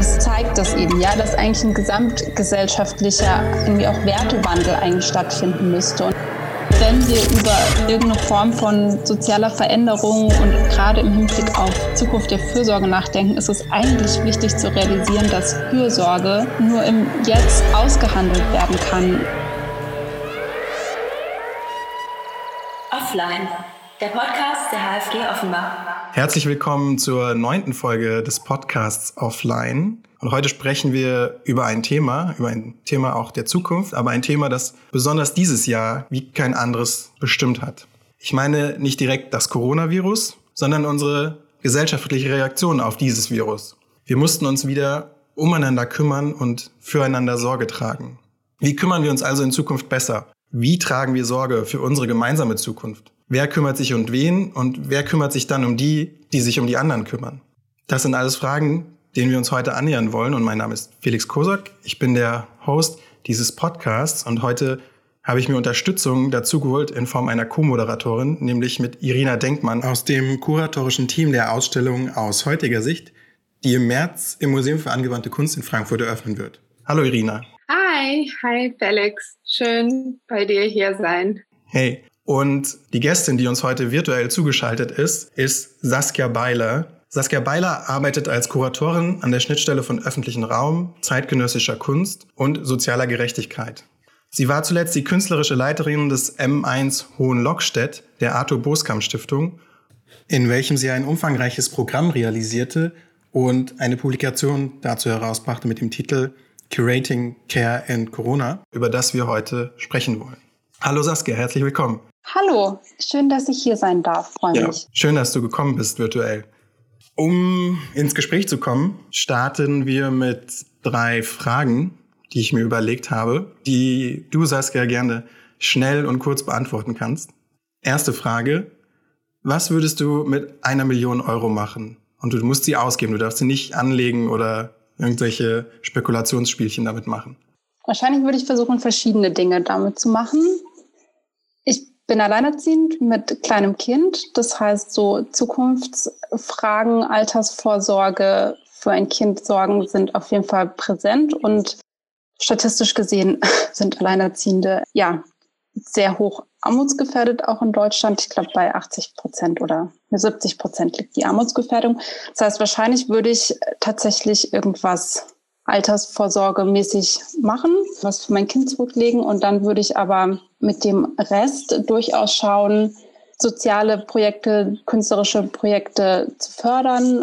das zeigt das eben, ja, dass eigentlich ein gesamtgesellschaftlicher, irgendwie auch Wertewandel eigentlich stattfinden müsste. Und wenn wir über irgendeine Form von sozialer Veränderung und gerade im Hinblick auf Zukunft der Fürsorge nachdenken, ist es eigentlich wichtig zu realisieren, dass Fürsorge nur im Jetzt ausgehandelt werden kann. Offline, der Podcast der HFG Offenbach. Herzlich willkommen zur neunten Folge des Podcasts Offline. Und heute sprechen wir über ein Thema, über ein Thema auch der Zukunft, aber ein Thema, das besonders dieses Jahr wie kein anderes bestimmt hat. Ich meine nicht direkt das Coronavirus, sondern unsere gesellschaftliche Reaktion auf dieses Virus. Wir mussten uns wieder umeinander kümmern und füreinander Sorge tragen. Wie kümmern wir uns also in Zukunft besser? Wie tragen wir Sorge für unsere gemeinsame Zukunft? Wer kümmert sich um wen und wer kümmert sich dann um die, die sich um die anderen kümmern? Das sind alles Fragen, denen wir uns heute annähern wollen. Und mein Name ist Felix Kosak. Ich bin der Host dieses Podcasts und heute habe ich mir Unterstützung dazu geholt in Form einer Co-Moderatorin, nämlich mit Irina Denkmann aus dem kuratorischen Team der Ausstellung aus heutiger Sicht, die im März im Museum für angewandte Kunst in Frankfurt eröffnen wird. Hallo Irina. Hi, hi Felix. Schön bei dir hier sein. Hey, und die Gästin, die uns heute virtuell zugeschaltet ist, ist Saskia Beiler. Saskia Beiler arbeitet als Kuratorin an der Schnittstelle von öffentlichen Raum, zeitgenössischer Kunst und sozialer Gerechtigkeit. Sie war zuletzt die künstlerische Leiterin des M1 Hohenlockstedt der Arthur Boskamp Stiftung, in welchem sie ein umfangreiches Programm realisierte und eine Publikation dazu herausbrachte mit dem Titel Curating Care and Corona, über das wir heute sprechen wollen. Hallo Saskia, herzlich willkommen. Hallo, schön, dass ich hier sein darf. Freue ja, mich. Schön, dass du gekommen bist virtuell. Um ins Gespräch zu kommen, starten wir mit drei Fragen, die ich mir überlegt habe, die du, Saskia, gerne schnell und kurz beantworten kannst. Erste Frage. Was würdest du mit einer Million Euro machen? Und du musst sie ausgeben. Du darfst sie nicht anlegen oder irgendwelche Spekulationsspielchen damit machen. Wahrscheinlich würde ich versuchen, verschiedene Dinge damit zu machen bin alleinerziehend mit kleinem Kind. Das heißt, so Zukunftsfragen, Altersvorsorge für ein Kind sorgen sind auf jeden Fall präsent und statistisch gesehen sind Alleinerziehende ja sehr hoch armutsgefährdet, auch in Deutschland. Ich glaube, bei 80 Prozent oder 70 Prozent liegt die Armutsgefährdung. Das heißt, wahrscheinlich würde ich tatsächlich irgendwas altersvorsorgemäßig machen, was für mein Kind zurücklegen. Und dann würde ich aber mit dem Rest durchaus schauen, soziale Projekte, künstlerische Projekte zu fördern.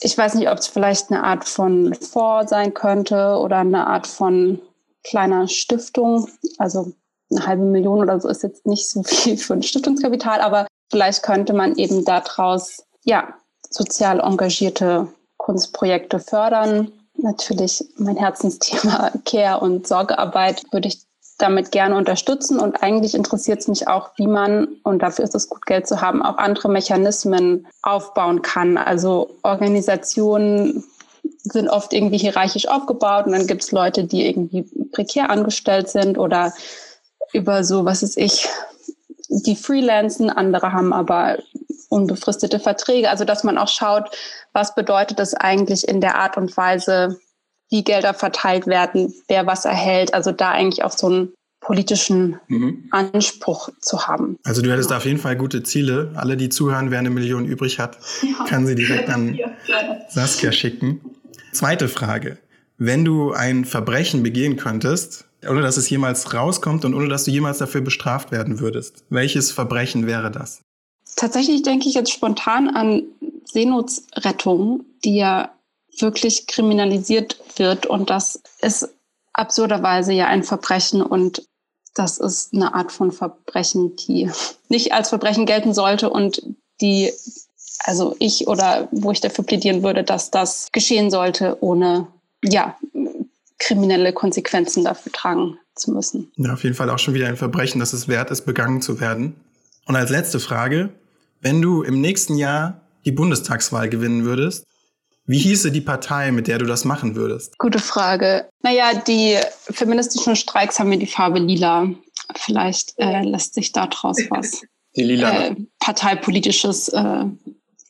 Ich weiß nicht, ob es vielleicht eine Art von Fonds sein könnte oder eine Art von kleiner Stiftung. Also eine halbe Million oder so ist jetzt nicht so viel für ein Stiftungskapital, aber vielleicht könnte man eben daraus ja sozial engagierte Kunstprojekte fördern natürlich mein Herzensthema Care und Sorgearbeit würde ich damit gerne unterstützen. Und eigentlich interessiert es mich auch, wie man, und dafür ist es gut, Geld zu haben, auch andere Mechanismen aufbauen kann. Also Organisationen sind oft irgendwie hierarchisch aufgebaut und dann gibt es Leute, die irgendwie prekär angestellt sind oder über so, was ist ich, die freelancen, andere haben aber unbefristete Verträge. Also dass man auch schaut, was bedeutet es eigentlich in der Art und Weise, wie Gelder verteilt werden, wer was erhält. Also da eigentlich auch so einen politischen mhm. Anspruch zu haben. Also du hättest ja. auf jeden Fall gute Ziele. Alle, die zuhören, wer eine Million übrig hat, ja. kann sie direkt an Saskia schicken. Zweite Frage. Wenn du ein Verbrechen begehen könntest, ohne dass es jemals rauskommt und ohne dass du jemals dafür bestraft werden würdest, welches Verbrechen wäre das? Tatsächlich denke ich jetzt spontan an Seenotrettung, die ja wirklich kriminalisiert wird. Und das ist absurderweise ja ein Verbrechen und das ist eine Art von Verbrechen, die nicht als Verbrechen gelten sollte und die, also ich oder wo ich dafür plädieren würde, dass das geschehen sollte, ohne, ja, kriminelle Konsequenzen dafür tragen zu müssen. Ja, auf jeden Fall auch schon wieder ein Verbrechen, dass es wert ist, begangen zu werden. Und als letzte Frage, wenn du im nächsten Jahr die Bundestagswahl gewinnen würdest, wie hieße die Partei, mit der du das machen würdest? Gute Frage. Naja, die feministischen Streiks haben mir die Farbe lila. Vielleicht äh, lässt sich daraus was die lila. Äh, parteipolitisches äh,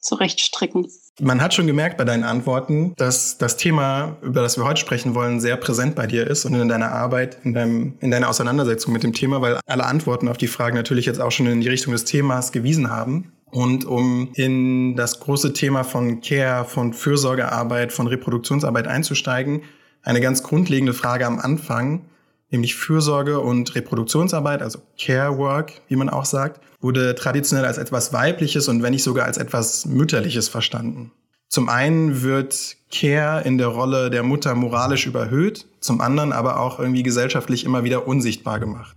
zurechtstricken. Man hat schon gemerkt bei deinen Antworten, dass das Thema, über das wir heute sprechen wollen, sehr präsent bei dir ist und in deiner Arbeit, in, deinem, in deiner Auseinandersetzung mit dem Thema, weil alle Antworten auf die Fragen natürlich jetzt auch schon in die Richtung des Themas gewiesen haben. Und um in das große Thema von Care, von Fürsorgearbeit, von Reproduktionsarbeit einzusteigen, eine ganz grundlegende Frage am Anfang, nämlich Fürsorge und Reproduktionsarbeit, also Care Work, wie man auch sagt wurde traditionell als etwas Weibliches und wenn nicht sogar als etwas Mütterliches verstanden. Zum einen wird Care in der Rolle der Mutter moralisch überhöht, zum anderen aber auch irgendwie gesellschaftlich immer wieder unsichtbar gemacht.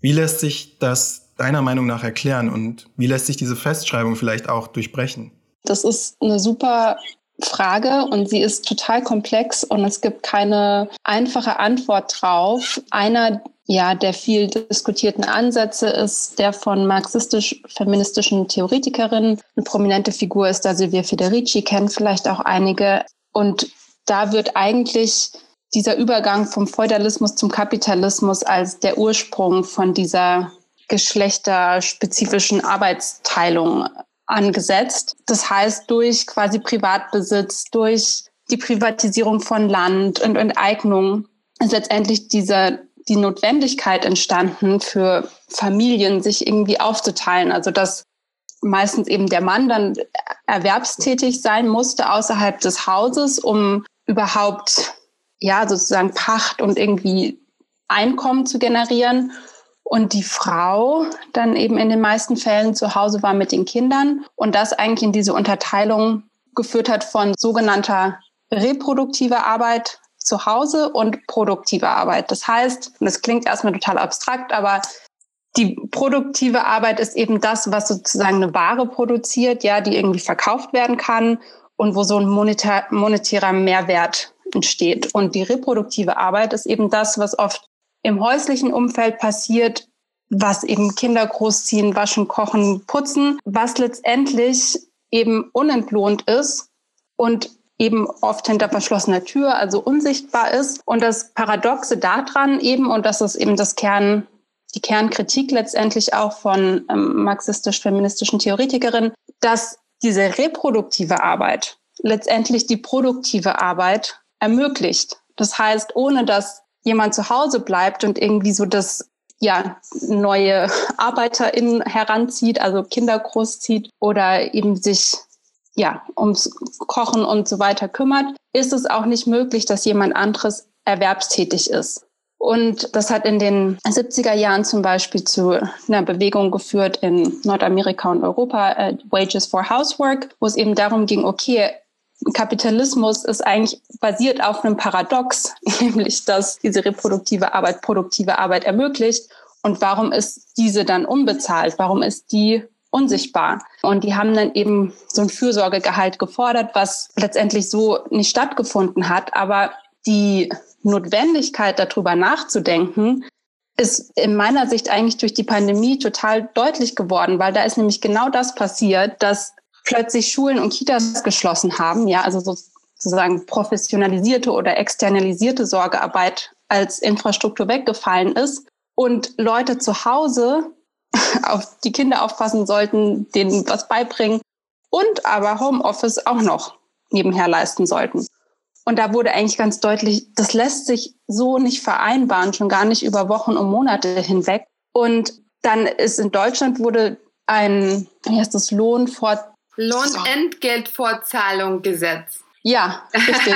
Wie lässt sich das deiner Meinung nach erklären und wie lässt sich diese Festschreibung vielleicht auch durchbrechen? Das ist eine super Frage und sie ist total komplex und es gibt keine einfache Antwort drauf. Einer ja, der viel diskutierten Ansätze ist der von marxistisch-feministischen Theoretikerinnen. Eine prominente Figur ist da Silvia Federici, kennen vielleicht auch einige. Und da wird eigentlich dieser Übergang vom Feudalismus zum Kapitalismus als der Ursprung von dieser geschlechterspezifischen Arbeitsteilung angesetzt. Das heißt, durch quasi Privatbesitz, durch die Privatisierung von Land und Enteignung ist letztendlich dieser die Notwendigkeit entstanden für Familien, sich irgendwie aufzuteilen. Also dass meistens eben der Mann dann erwerbstätig sein musste außerhalb des Hauses, um überhaupt ja sozusagen Pacht und irgendwie Einkommen zu generieren. Und die Frau dann eben in den meisten Fällen zu Hause war mit den Kindern und das eigentlich in diese Unterteilung geführt hat von sogenannter reproduktiver Arbeit, zu Hause und produktive Arbeit. Das heißt, und das klingt erstmal total abstrakt, aber die produktive Arbeit ist eben das, was sozusagen eine Ware produziert, ja, die irgendwie verkauft werden kann und wo so ein monetär, monetärer Mehrwert entsteht. Und die reproduktive Arbeit ist eben das, was oft im häuslichen Umfeld passiert, was eben Kinder großziehen, waschen, kochen, putzen, was letztendlich eben unentlohnt ist und eben oft hinter verschlossener Tür, also unsichtbar ist. Und das Paradoxe daran eben, und das ist eben das Kern, die Kernkritik letztendlich auch von ähm, marxistisch-feministischen Theoretikerinnen, dass diese reproduktive Arbeit letztendlich die produktive Arbeit ermöglicht. Das heißt, ohne dass jemand zu Hause bleibt und irgendwie so das ja, neue ArbeiterInnen heranzieht, also Kinder großzieht oder eben sich ja, ums Kochen und so weiter kümmert, ist es auch nicht möglich, dass jemand anderes erwerbstätig ist. Und das hat in den 70er Jahren zum Beispiel zu einer Bewegung geführt in Nordamerika und Europa, äh, Wages for Housework, wo es eben darum ging, okay, Kapitalismus ist eigentlich basiert auf einem Paradox, nämlich dass diese reproduktive Arbeit produktive Arbeit ermöglicht. Und warum ist diese dann unbezahlt? Warum ist die unsichtbar. Und die haben dann eben so ein Fürsorgegehalt gefordert, was letztendlich so nicht stattgefunden hat. Aber die Notwendigkeit, darüber nachzudenken, ist in meiner Sicht eigentlich durch die Pandemie total deutlich geworden, weil da ist nämlich genau das passiert, dass plötzlich Schulen und Kitas geschlossen haben, ja, also sozusagen professionalisierte oder externalisierte Sorgearbeit als Infrastruktur weggefallen ist und Leute zu Hause auf die Kinder aufpassen sollten, denen was beibringen und aber Homeoffice auch noch nebenher leisten sollten. Und da wurde eigentlich ganz deutlich, das lässt sich so nicht vereinbaren, schon gar nicht über Wochen und Monate hinweg. Und dann ist in Deutschland wurde ein, wie heißt das, Lohnfort Lohnentgeltfortzahlung Gesetz. Ja, richtig.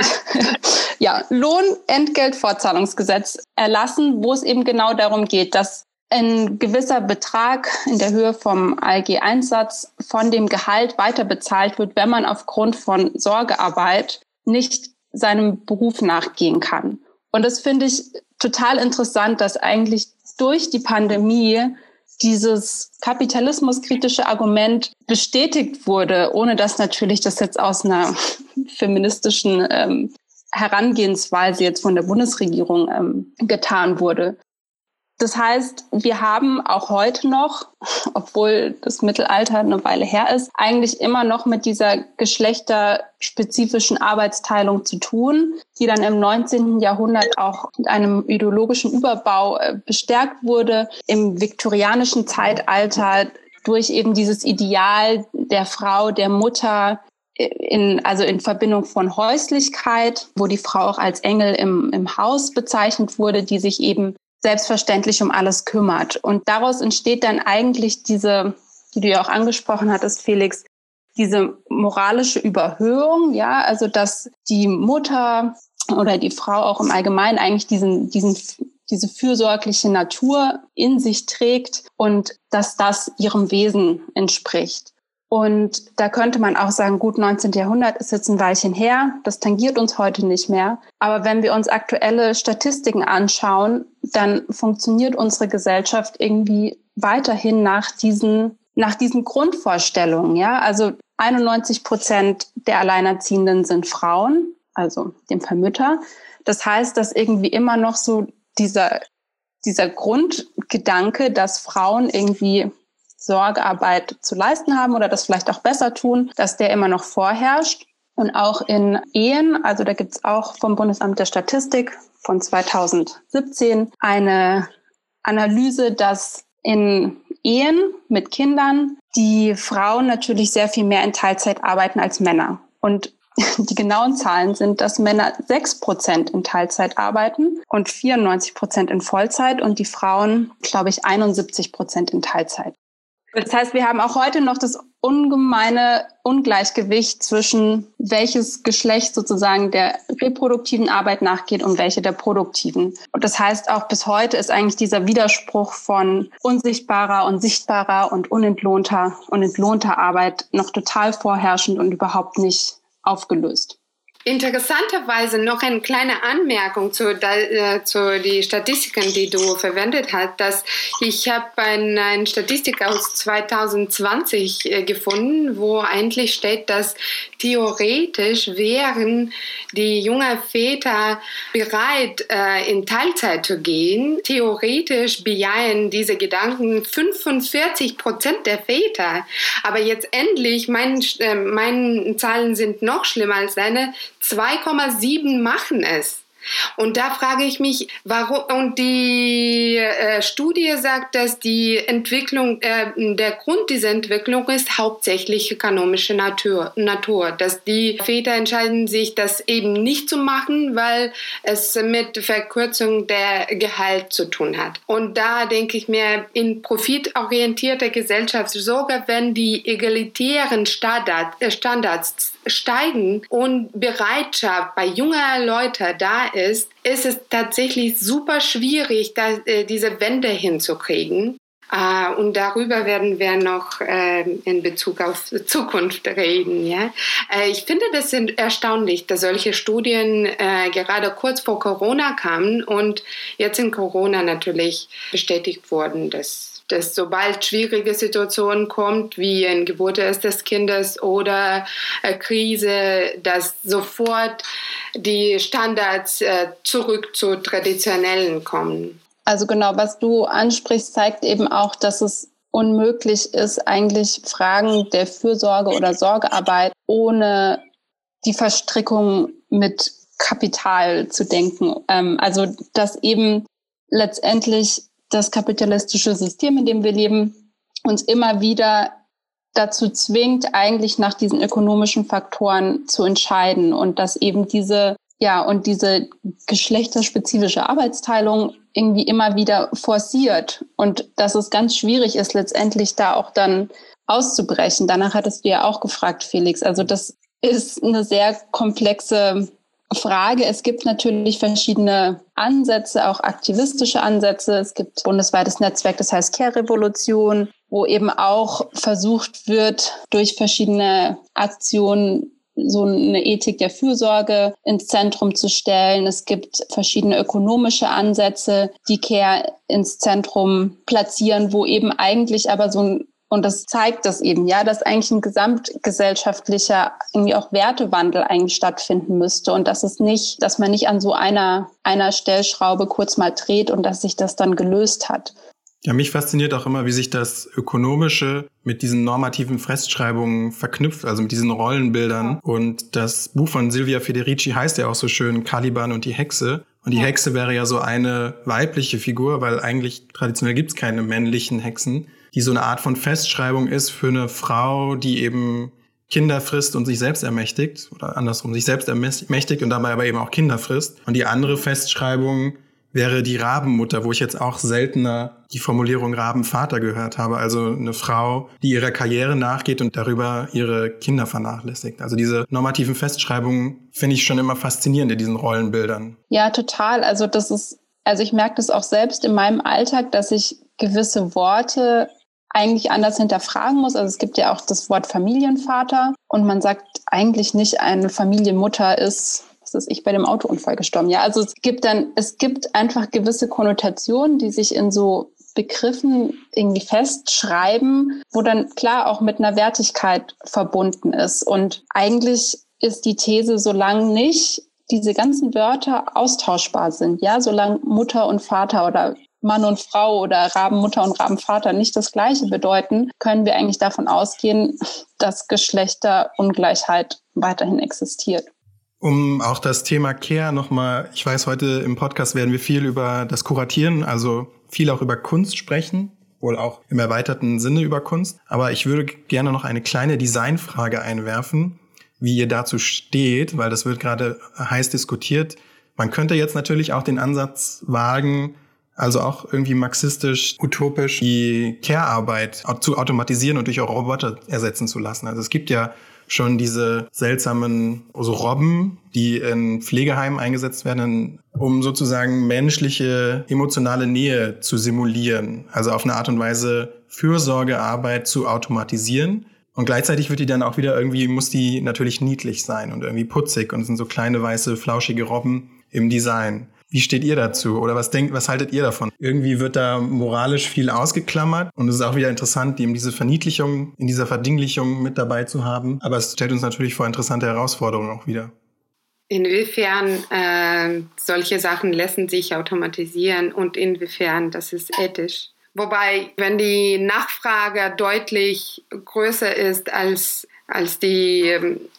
ja, Lohnentgeltfortzahlungsgesetz erlassen, wo es eben genau darum geht, dass ein gewisser Betrag in der Höhe vom ALG-Einsatz von dem Gehalt weiter bezahlt wird, wenn man aufgrund von Sorgearbeit nicht seinem Beruf nachgehen kann. Und das finde ich total interessant, dass eigentlich durch die Pandemie dieses kapitalismuskritische Argument bestätigt wurde, ohne dass natürlich das jetzt aus einer feministischen ähm, Herangehensweise jetzt von der Bundesregierung ähm, getan wurde. Das heißt, wir haben auch heute noch, obwohl das Mittelalter eine Weile her ist, eigentlich immer noch mit dieser geschlechterspezifischen Arbeitsteilung zu tun, die dann im 19. Jahrhundert auch mit einem ideologischen Überbau äh, bestärkt wurde. Im viktorianischen Zeitalter durch eben dieses Ideal der Frau, der Mutter, in, also in Verbindung von Häuslichkeit, wo die Frau auch als Engel im, im Haus bezeichnet wurde, die sich eben selbstverständlich um alles kümmert. Und daraus entsteht dann eigentlich diese, die du ja auch angesprochen hattest, Felix, diese moralische Überhöhung, ja, also dass die Mutter oder die Frau auch im Allgemeinen eigentlich diesen, diesen, diese fürsorgliche Natur in sich trägt und dass das ihrem Wesen entspricht. Und da könnte man auch sagen, gut, 19. Jahrhundert ist jetzt ein Weilchen her, das tangiert uns heute nicht mehr. Aber wenn wir uns aktuelle Statistiken anschauen, dann funktioniert unsere Gesellschaft irgendwie weiterhin nach diesen, nach diesen Grundvorstellungen. Ja, also 91 Prozent der Alleinerziehenden sind Frauen, also dem Vermütter. Das heißt, dass irgendwie immer noch so dieser, dieser Grundgedanke, dass Frauen irgendwie Sorgearbeit zu leisten haben oder das vielleicht auch besser tun, dass der immer noch vorherrscht. Und auch in Ehen, also da gibt es auch vom Bundesamt der Statistik von 2017 eine Analyse, dass in Ehen mit Kindern die Frauen natürlich sehr viel mehr in Teilzeit arbeiten als Männer. Und die genauen Zahlen sind, dass Männer sechs Prozent in Teilzeit arbeiten und 94 Prozent in Vollzeit und die Frauen, glaube ich, 71 Prozent in Teilzeit. Das heißt, wir haben auch heute noch das ungemeine Ungleichgewicht zwischen welches Geschlecht sozusagen der reproduktiven Arbeit nachgeht und welche der produktiven. Und das heißt, auch bis heute ist eigentlich dieser Widerspruch von unsichtbarer und sichtbarer und unentlohnter und entlohnter Arbeit noch total vorherrschend und überhaupt nicht aufgelöst. Interessanterweise noch eine kleine Anmerkung zu, äh, zu die Statistiken, die du verwendet hast, dass ich habe ein, eine Statistik aus 2020 äh, gefunden, wo eigentlich steht, dass theoretisch wären die jungen Väter bereit, äh, in Teilzeit zu gehen. Theoretisch bejahen diese Gedanken 45 Prozent der Väter. Aber jetzt endlich, meine, äh, meine Zahlen sind noch schlimmer als deine, 2,7 machen es. Und da frage ich mich, warum, und die äh, Studie sagt, dass die Entwicklung, äh, der Grund dieser Entwicklung ist hauptsächlich ökonomische Natur, Natur, dass die Väter entscheiden sich, das eben nicht zu machen, weil es mit Verkürzung der Gehalt zu tun hat. Und da denke ich mir, in profitorientierter Gesellschaft, sogar wenn die egalitären Standards, äh, Standards steigen und Bereitschaft bei junger Leute da ist, ist es tatsächlich super schwierig, da, äh, diese Wende hinzukriegen. Uh, und darüber werden wir noch äh, in Bezug auf Zukunft reden. Ja? Äh, ich finde das erstaunlich, dass solche Studien äh, gerade kurz vor Corona kamen und jetzt in Corona natürlich bestätigt wurden, dass dass sobald schwierige Situationen kommt, wie ein Geburt des Kindes oder äh, Krise, dass sofort die Standards äh, zurück zu traditionellen kommen. Also genau, was du ansprichst, zeigt eben auch, dass es unmöglich ist, eigentlich Fragen der Fürsorge oder Sorgearbeit ohne die Verstrickung mit Kapital zu denken. Ähm, also dass eben letztendlich das kapitalistische System, in dem wir leben, uns immer wieder dazu zwingt, eigentlich nach diesen ökonomischen Faktoren zu entscheiden und dass eben diese, ja, und diese geschlechterspezifische Arbeitsteilung irgendwie immer wieder forciert und dass es ganz schwierig ist, letztendlich da auch dann auszubrechen. Danach hattest du ja auch gefragt, Felix. Also das ist eine sehr komplexe Frage. Es gibt natürlich verschiedene Ansätze, auch aktivistische Ansätze. Es gibt bundesweites Netzwerk, das heißt Care-Revolution, wo eben auch versucht wird, durch verschiedene Aktionen so eine Ethik der Fürsorge ins Zentrum zu stellen. Es gibt verschiedene ökonomische Ansätze, die Care ins Zentrum platzieren, wo eben eigentlich aber so ein und das zeigt das eben, ja, dass eigentlich ein gesamtgesellschaftlicher, irgendwie auch Wertewandel eigentlich stattfinden müsste und dass es nicht, dass man nicht an so einer, einer Stellschraube kurz mal dreht und dass sich das dann gelöst hat. Ja, mich fasziniert auch immer, wie sich das Ökonomische mit diesen normativen Festschreibungen verknüpft, also mit diesen Rollenbildern. Und das Buch von Silvia Federici heißt ja auch so schön Caliban und die Hexe. Und die Hexe wäre ja so eine weibliche Figur, weil eigentlich traditionell gibt es keine männlichen Hexen. Die so eine Art von Festschreibung ist für eine Frau, die eben Kinder frisst und sich selbst ermächtigt oder andersrum sich selbst ermächtigt und dabei aber eben auch Kinder frisst. Und die andere Festschreibung wäre die Rabenmutter, wo ich jetzt auch seltener die Formulierung Rabenvater gehört habe. Also eine Frau, die ihrer Karriere nachgeht und darüber ihre Kinder vernachlässigt. Also diese normativen Festschreibungen finde ich schon immer faszinierend in diesen Rollenbildern. Ja, total. Also das ist, also ich merke das auch selbst in meinem Alltag, dass ich gewisse Worte eigentlich anders hinterfragen muss. Also es gibt ja auch das Wort Familienvater und man sagt eigentlich nicht, eine Familienmutter ist was ist ich bei dem Autounfall gestorben. Ja, also es gibt dann, es gibt einfach gewisse Konnotationen, die sich in so Begriffen irgendwie festschreiben, wo dann klar auch mit einer Wertigkeit verbunden ist. Und eigentlich ist die These, solange nicht diese ganzen Wörter austauschbar sind, ja, solange Mutter und Vater oder Mann und Frau oder Rabenmutter und Rabenvater nicht das Gleiche bedeuten, können wir eigentlich davon ausgehen, dass Geschlechterungleichheit weiterhin existiert. Um auch das Thema Care nochmal, ich weiß, heute im Podcast werden wir viel über das Kuratieren, also viel auch über Kunst sprechen, wohl auch im erweiterten Sinne über Kunst. Aber ich würde gerne noch eine kleine Designfrage einwerfen, wie ihr dazu steht, weil das wird gerade heiß diskutiert. Man könnte jetzt natürlich auch den Ansatz wagen, also auch irgendwie marxistisch, utopisch, die Care-Arbeit zu automatisieren und durch Roboter ersetzen zu lassen. Also es gibt ja schon diese seltsamen also Robben, die in Pflegeheimen eingesetzt werden, um sozusagen menschliche emotionale Nähe zu simulieren. Also auf eine Art und Weise Fürsorgearbeit zu automatisieren. Und gleichzeitig wird die dann auch wieder irgendwie, muss die natürlich niedlich sein und irgendwie putzig und sind so kleine weiße, flauschige Robben im Design. Wie steht ihr dazu? Oder was denkt, was haltet ihr davon? Irgendwie wird da moralisch viel ausgeklammert und es ist auch wieder interessant, eben diese Verniedlichung in dieser Verdinglichung mit dabei zu haben. Aber es stellt uns natürlich vor interessante Herausforderungen auch wieder. Inwiefern äh, solche Sachen lassen sich automatisieren und inwiefern das ist ethisch? Wobei, wenn die Nachfrage deutlich größer ist als als die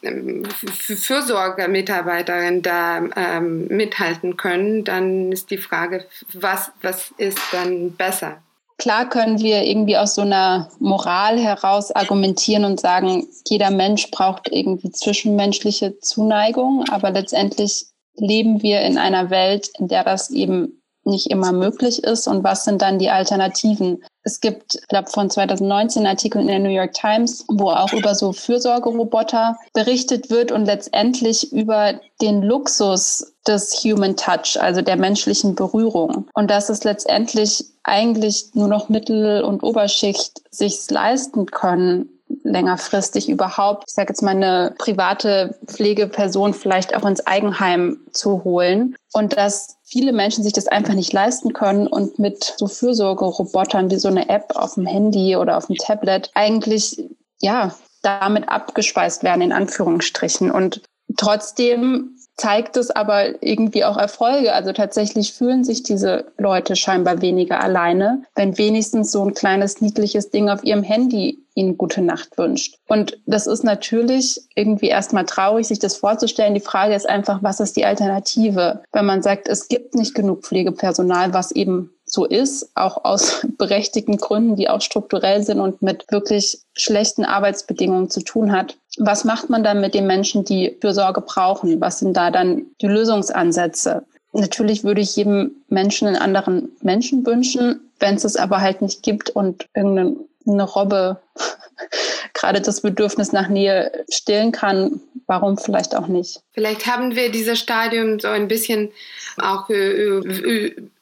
ähm, Fürsorgemitarbeiterin da ähm, mithalten können, dann ist die Frage, was, was ist dann besser? Klar können wir irgendwie aus so einer Moral heraus argumentieren und sagen, jeder Mensch braucht irgendwie zwischenmenschliche Zuneigung, aber letztendlich leben wir in einer Welt, in der das eben nicht immer möglich ist und was sind dann die Alternativen. Es gibt, ich glaube, von 2019 Artikel in der New York Times, wo auch über so Fürsorgeroboter berichtet wird und letztendlich über den Luxus des Human Touch, also der menschlichen Berührung. Und dass es letztendlich eigentlich nur noch Mittel- und Oberschicht sich leisten können, längerfristig überhaupt, ich sage jetzt mal, eine private Pflegeperson vielleicht auch ins Eigenheim zu holen. Und dass viele Menschen sich das einfach nicht leisten können und mit so Fürsorgerobotern wie so eine App auf dem Handy oder auf dem Tablet eigentlich, ja, damit abgespeist werden, in Anführungsstrichen. Und trotzdem zeigt es aber irgendwie auch Erfolge. Also tatsächlich fühlen sich diese Leute scheinbar weniger alleine, wenn wenigstens so ein kleines niedliches Ding auf ihrem Handy ihnen gute Nacht wünscht. Und das ist natürlich irgendwie erstmal traurig, sich das vorzustellen. Die Frage ist einfach, was ist die Alternative? Wenn man sagt, es gibt nicht genug Pflegepersonal, was eben so ist, auch aus berechtigten Gründen, die auch strukturell sind und mit wirklich schlechten Arbeitsbedingungen zu tun hat. Was macht man dann mit den Menschen, die Fürsorge brauchen? Was sind da dann die Lösungsansätze? Natürlich würde ich jedem Menschen einen anderen Menschen wünschen, wenn es es aber halt nicht gibt und irgendeine Robbe gerade das Bedürfnis nach Nähe stillen kann, warum vielleicht auch nicht? Vielleicht haben wir dieses Stadium so ein bisschen auch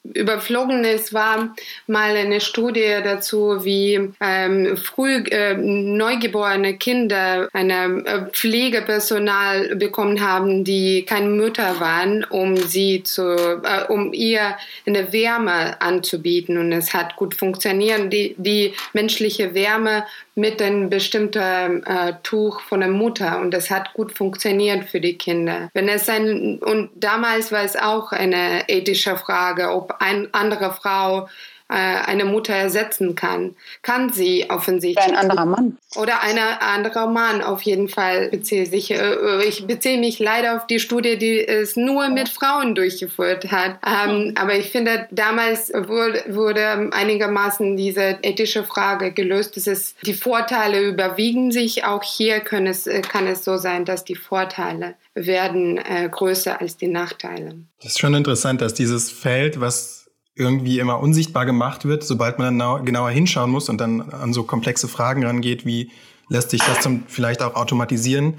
überflogen. Es war mal eine Studie dazu, wie ähm, früh äh, neugeborene Kinder eine äh, Pflegepersonal bekommen haben, die keine Mütter waren, um sie zu, äh, um ihr eine Wärme anzubieten. Und es hat gut funktioniert. Die, die menschliche Wärme mit einem bestimmten äh, Tuch von der Mutter und das hat gut funktioniert für die Kinder. Wenn es ein und damals war es auch eine ethische Frage, ob eine andere Frau äh, eine Mutter ersetzen kann. Kann sie offensichtlich. Oder ein anderer Mann. Oder ein anderer Mann auf jeden Fall beziehe sich. Äh, ich beziehe mich leider auf die Studie, die es nur mit Frauen durchgeführt hat. Ähm, aber ich finde, damals wurde, wurde einigermaßen diese ethische Frage gelöst. Das ist, die Vorteile überwiegen sich. Auch hier kann es, kann es so sein, dass die Vorteile werden äh, größer als die Nachteile. Das ist schon interessant, dass dieses Feld, was irgendwie immer unsichtbar gemacht wird, sobald man dann genauer hinschauen muss und dann an so komplexe Fragen rangeht, wie lässt sich das zum, vielleicht auch automatisieren,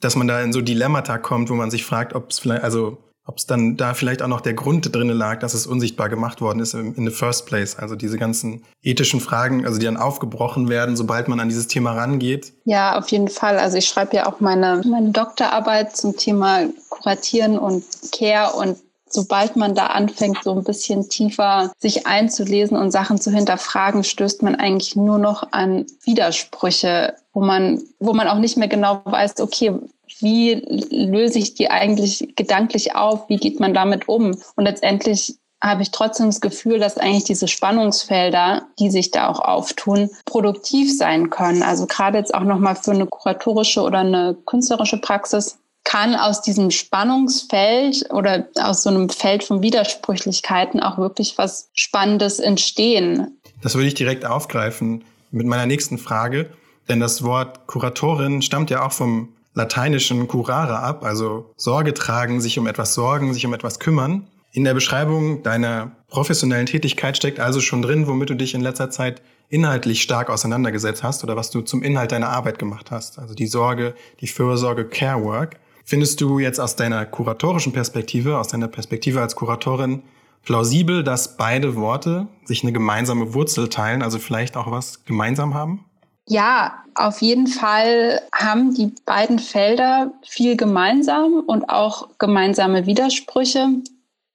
dass man da in so Dilemmata kommt, wo man sich fragt, ob es vielleicht, also ob es dann da vielleicht auch noch der Grund drin lag, dass es unsichtbar gemacht worden ist in, the first place. Also diese ganzen ethischen Fragen, also die dann aufgebrochen werden, sobald man an dieses Thema rangeht. Ja, auf jeden Fall. Also ich schreibe ja auch meine, meine Doktorarbeit zum Thema Kuratieren und Care und sobald man da anfängt, so ein bisschen tiefer sich einzulesen und Sachen zu hinterfragen, stößt man eigentlich nur noch an Widersprüche, wo man, wo man auch nicht mehr genau weiß, okay, wie löse ich die eigentlich gedanklich auf? Wie geht man damit um? Und letztendlich habe ich trotzdem das Gefühl, dass eigentlich diese Spannungsfelder, die sich da auch auftun, produktiv sein können. Also gerade jetzt auch nochmal für eine kuratorische oder eine künstlerische Praxis kann aus diesem Spannungsfeld oder aus so einem Feld von Widersprüchlichkeiten auch wirklich was Spannendes entstehen. Das würde ich direkt aufgreifen mit meiner nächsten Frage, denn das Wort Kuratorin stammt ja auch vom lateinischen curare ab, also Sorge tragen, sich um etwas sorgen, sich um etwas kümmern. In der Beschreibung deiner professionellen Tätigkeit steckt also schon drin, womit du dich in letzter Zeit inhaltlich stark auseinandergesetzt hast oder was du zum Inhalt deiner Arbeit gemacht hast. Also die Sorge, die Fürsorge, Care Work. Findest du jetzt aus deiner kuratorischen Perspektive, aus deiner Perspektive als Kuratorin, plausibel, dass beide Worte sich eine gemeinsame Wurzel teilen, also vielleicht auch was gemeinsam haben? Ja, auf jeden Fall haben die beiden Felder viel gemeinsam und auch gemeinsame Widersprüche.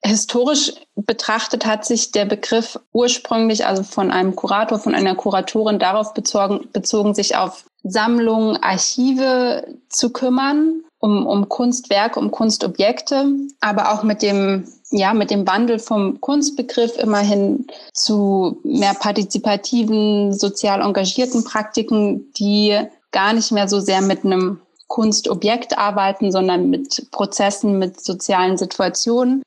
Historisch betrachtet hat sich der Begriff ursprünglich, also von einem Kurator, von einer Kuratorin darauf bezogen, bezogen sich auf Sammlungen, Archive zu kümmern um, um Kunstwerke, um Kunstobjekte, aber auch mit dem, ja, mit dem Wandel vom Kunstbegriff immerhin zu mehr partizipativen, sozial engagierten Praktiken, die gar nicht mehr so sehr mit einem Kunstobjekt arbeiten, sondern mit Prozessen, mit sozialen Situationen,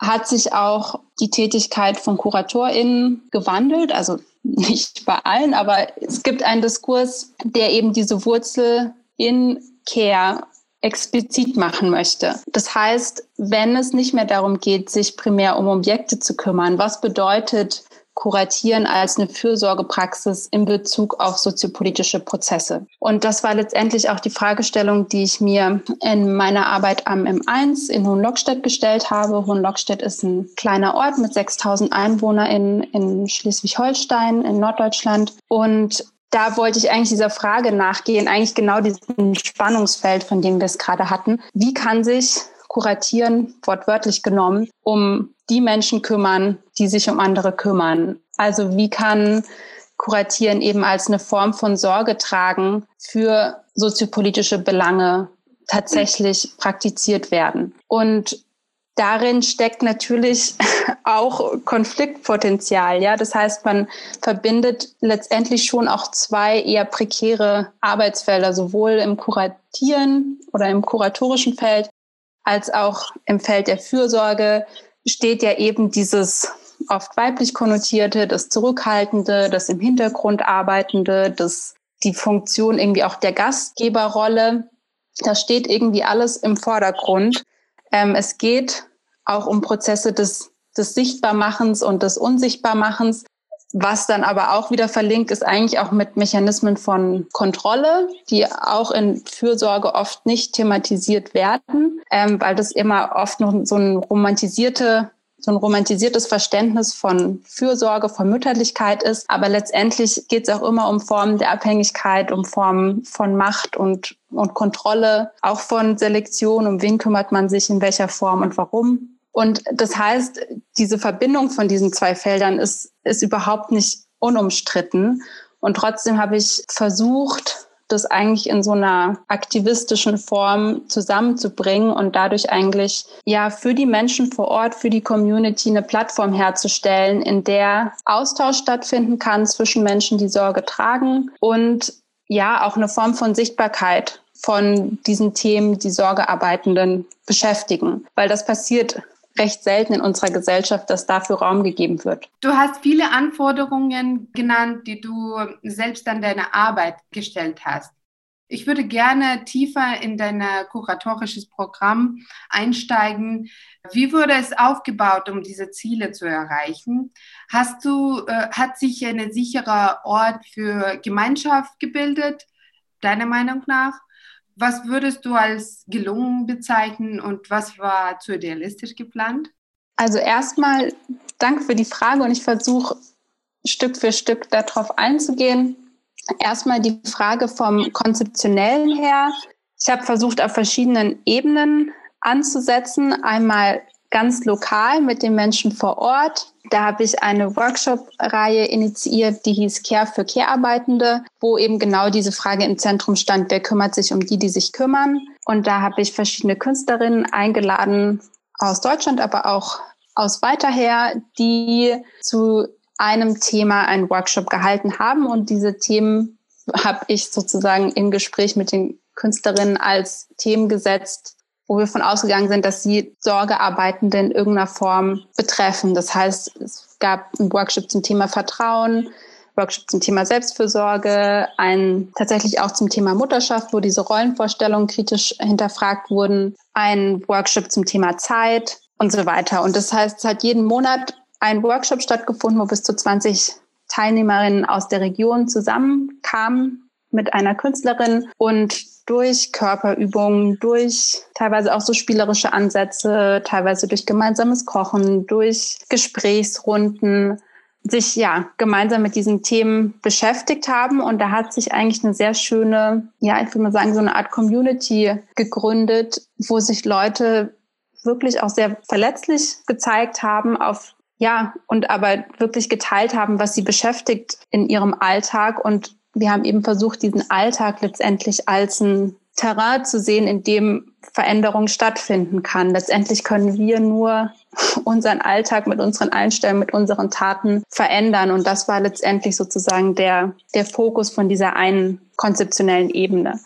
hat sich auch die Tätigkeit von KuratorInnen gewandelt. Also nicht bei allen, aber es gibt einen Diskurs, der eben diese Wurzel in Care explizit machen möchte. Das heißt, wenn es nicht mehr darum geht, sich primär um Objekte zu kümmern, was bedeutet Kuratieren als eine Fürsorgepraxis in Bezug auf soziopolitische Prozesse. Und das war letztendlich auch die Fragestellung, die ich mir in meiner Arbeit am M1 in Hohenlockstedt gestellt habe. Hohenlockstedt ist ein kleiner Ort mit 6000 EinwohnerInnen in Schleswig-Holstein in Norddeutschland. Und da wollte ich eigentlich dieser Frage nachgehen, eigentlich genau diesem Spannungsfeld, von dem wir es gerade hatten. Wie kann sich Kuratieren, wortwörtlich genommen, um die Menschen kümmern, die sich um andere kümmern? Also wie kann Kuratieren eben als eine Form von Sorge tragen für soziopolitische Belange tatsächlich praktiziert werden? Und darin steckt natürlich auch Konfliktpotenzial. Ja, das heißt, man verbindet letztendlich schon auch zwei eher prekäre Arbeitsfelder, sowohl im Kuratieren oder im kuratorischen Feld als auch im Feld der Fürsorge steht ja eben dieses oft weiblich konnotierte, das Zurückhaltende, das im Hintergrund arbeitende, das die Funktion irgendwie auch der Gastgeberrolle. Das steht irgendwie alles im Vordergrund. Ähm, es geht auch um Prozesse des, des Sichtbarmachens und des Unsichtbarmachens. Was dann aber auch wieder verlinkt ist, eigentlich auch mit Mechanismen von Kontrolle, die auch in Fürsorge oft nicht thematisiert werden, ähm, weil das immer oft noch so ein romantisierte so ein romantisiertes Verständnis von Fürsorge, von Mütterlichkeit ist. Aber letztendlich geht es auch immer um Formen der Abhängigkeit, um Formen von Macht und, und Kontrolle, auch von Selektion, um wen kümmert man sich, in welcher Form und warum. Und das heißt, diese Verbindung von diesen zwei Feldern ist, ist überhaupt nicht unumstritten. Und trotzdem habe ich versucht, das eigentlich in so einer aktivistischen Form zusammenzubringen und dadurch eigentlich ja für die Menschen vor Ort, für die Community eine Plattform herzustellen, in der Austausch stattfinden kann zwischen Menschen, die Sorge tragen und ja auch eine Form von Sichtbarkeit von diesen Themen, die Sorgearbeitenden beschäftigen, weil das passiert recht selten in unserer Gesellschaft, dass dafür Raum gegeben wird. Du hast viele Anforderungen genannt, die du selbst an deine Arbeit gestellt hast. Ich würde gerne tiefer in dein kuratorisches Programm einsteigen. Wie wurde es aufgebaut, um diese Ziele zu erreichen? Hast du, äh, hat sich ein sicherer Ort für Gemeinschaft gebildet, deiner Meinung nach? Was würdest du als gelungen bezeichnen und was war zu idealistisch geplant? Also erstmal danke für die Frage und ich versuche Stück für Stück darauf einzugehen. Erstmal die Frage vom konzeptionellen her. Ich habe versucht, auf verschiedenen Ebenen anzusetzen. Einmal ganz lokal mit den Menschen vor Ort. Da habe ich eine Workshop-Reihe initiiert, die hieß Care für Care-Arbeitende, wo eben genau diese Frage im Zentrum stand, wer kümmert sich um die, die sich kümmern. Und da habe ich verschiedene Künstlerinnen eingeladen aus Deutschland, aber auch aus weiter her, die zu einem Thema einen Workshop gehalten haben. Und diese Themen habe ich sozusagen im Gespräch mit den Künstlerinnen als Themen gesetzt, wo wir von ausgegangen sind, dass sie Sorgearbeitende in irgendeiner Form betreffen. Das heißt, es gab einen Workshop zum Thema Vertrauen, Workshop zum Thema Selbstfürsorge, ein tatsächlich auch zum Thema Mutterschaft, wo diese Rollenvorstellungen kritisch hinterfragt wurden, ein Workshop zum Thema Zeit und so weiter. Und das heißt, es hat jeden Monat ein Workshop stattgefunden, wo bis zu 20 Teilnehmerinnen aus der Region zusammenkamen mit einer Künstlerin und durch Körperübungen, durch teilweise auch so spielerische Ansätze, teilweise durch gemeinsames Kochen, durch Gesprächsrunden sich ja gemeinsam mit diesen Themen beschäftigt haben. Und da hat sich eigentlich eine sehr schöne, ja, ich würde mal sagen, so eine Art Community gegründet, wo sich Leute wirklich auch sehr verletzlich gezeigt haben auf ja, und aber wirklich geteilt haben, was sie beschäftigt in ihrem Alltag. Und wir haben eben versucht, diesen Alltag letztendlich als ein Terrain zu sehen, in dem Veränderung stattfinden kann. Letztendlich können wir nur unseren Alltag mit unseren Einstellungen, mit unseren Taten verändern. Und das war letztendlich sozusagen der, der Fokus von dieser einen konzeptionellen Ebene.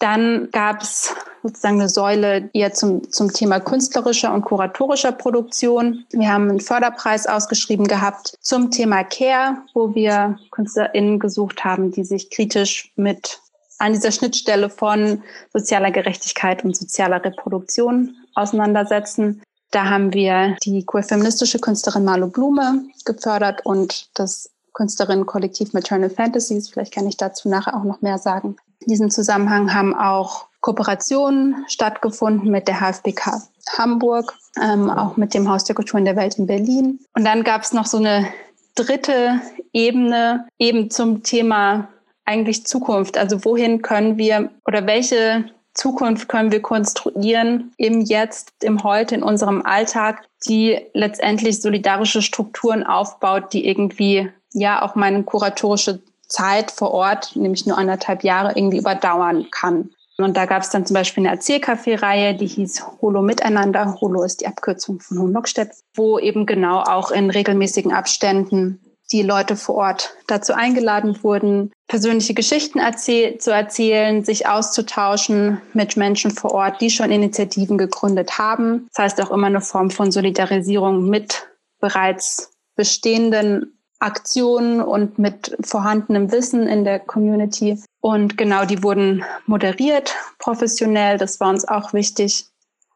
Dann gab es sozusagen eine Säule eher zum, zum Thema künstlerischer und kuratorischer Produktion. Wir haben einen Förderpreis ausgeschrieben gehabt zum Thema Care, wo wir KünstlerInnen gesucht haben, die sich kritisch mit an dieser Schnittstelle von sozialer Gerechtigkeit und sozialer Reproduktion auseinandersetzen. Da haben wir die queer-feministische Künstlerin Marlo Blume gefördert und das Künstlerinnen-Kollektiv Maternal Fantasies. Vielleicht kann ich dazu nachher auch noch mehr sagen. In diesem Zusammenhang haben auch Kooperationen stattgefunden mit der HFBK Hamburg, ähm, auch mit dem Haus der Kultur in der Welt in Berlin. Und dann gab es noch so eine dritte Ebene eben zum Thema eigentlich Zukunft. Also wohin können wir oder welche Zukunft können wir konstruieren im Jetzt, im Heute, in unserem Alltag, die letztendlich solidarische Strukturen aufbaut, die irgendwie ja auch meine kuratorische Zeit vor Ort, nämlich nur anderthalb Jahre, irgendwie überdauern kann. Und da gab es dann zum Beispiel eine Erzählcafé-Reihe, die hieß Holo Miteinander. Holo ist die Abkürzung von Hohenlockstedt, wo eben genau auch in regelmäßigen Abständen die Leute vor Ort dazu eingeladen wurden, persönliche Geschichten erzähl zu erzählen, sich auszutauschen mit Menschen vor Ort, die schon Initiativen gegründet haben. Das heißt auch immer eine Form von Solidarisierung mit bereits bestehenden Aktionen und mit vorhandenem Wissen in der Community. Und genau, die wurden moderiert, professionell. Das war uns auch wichtig.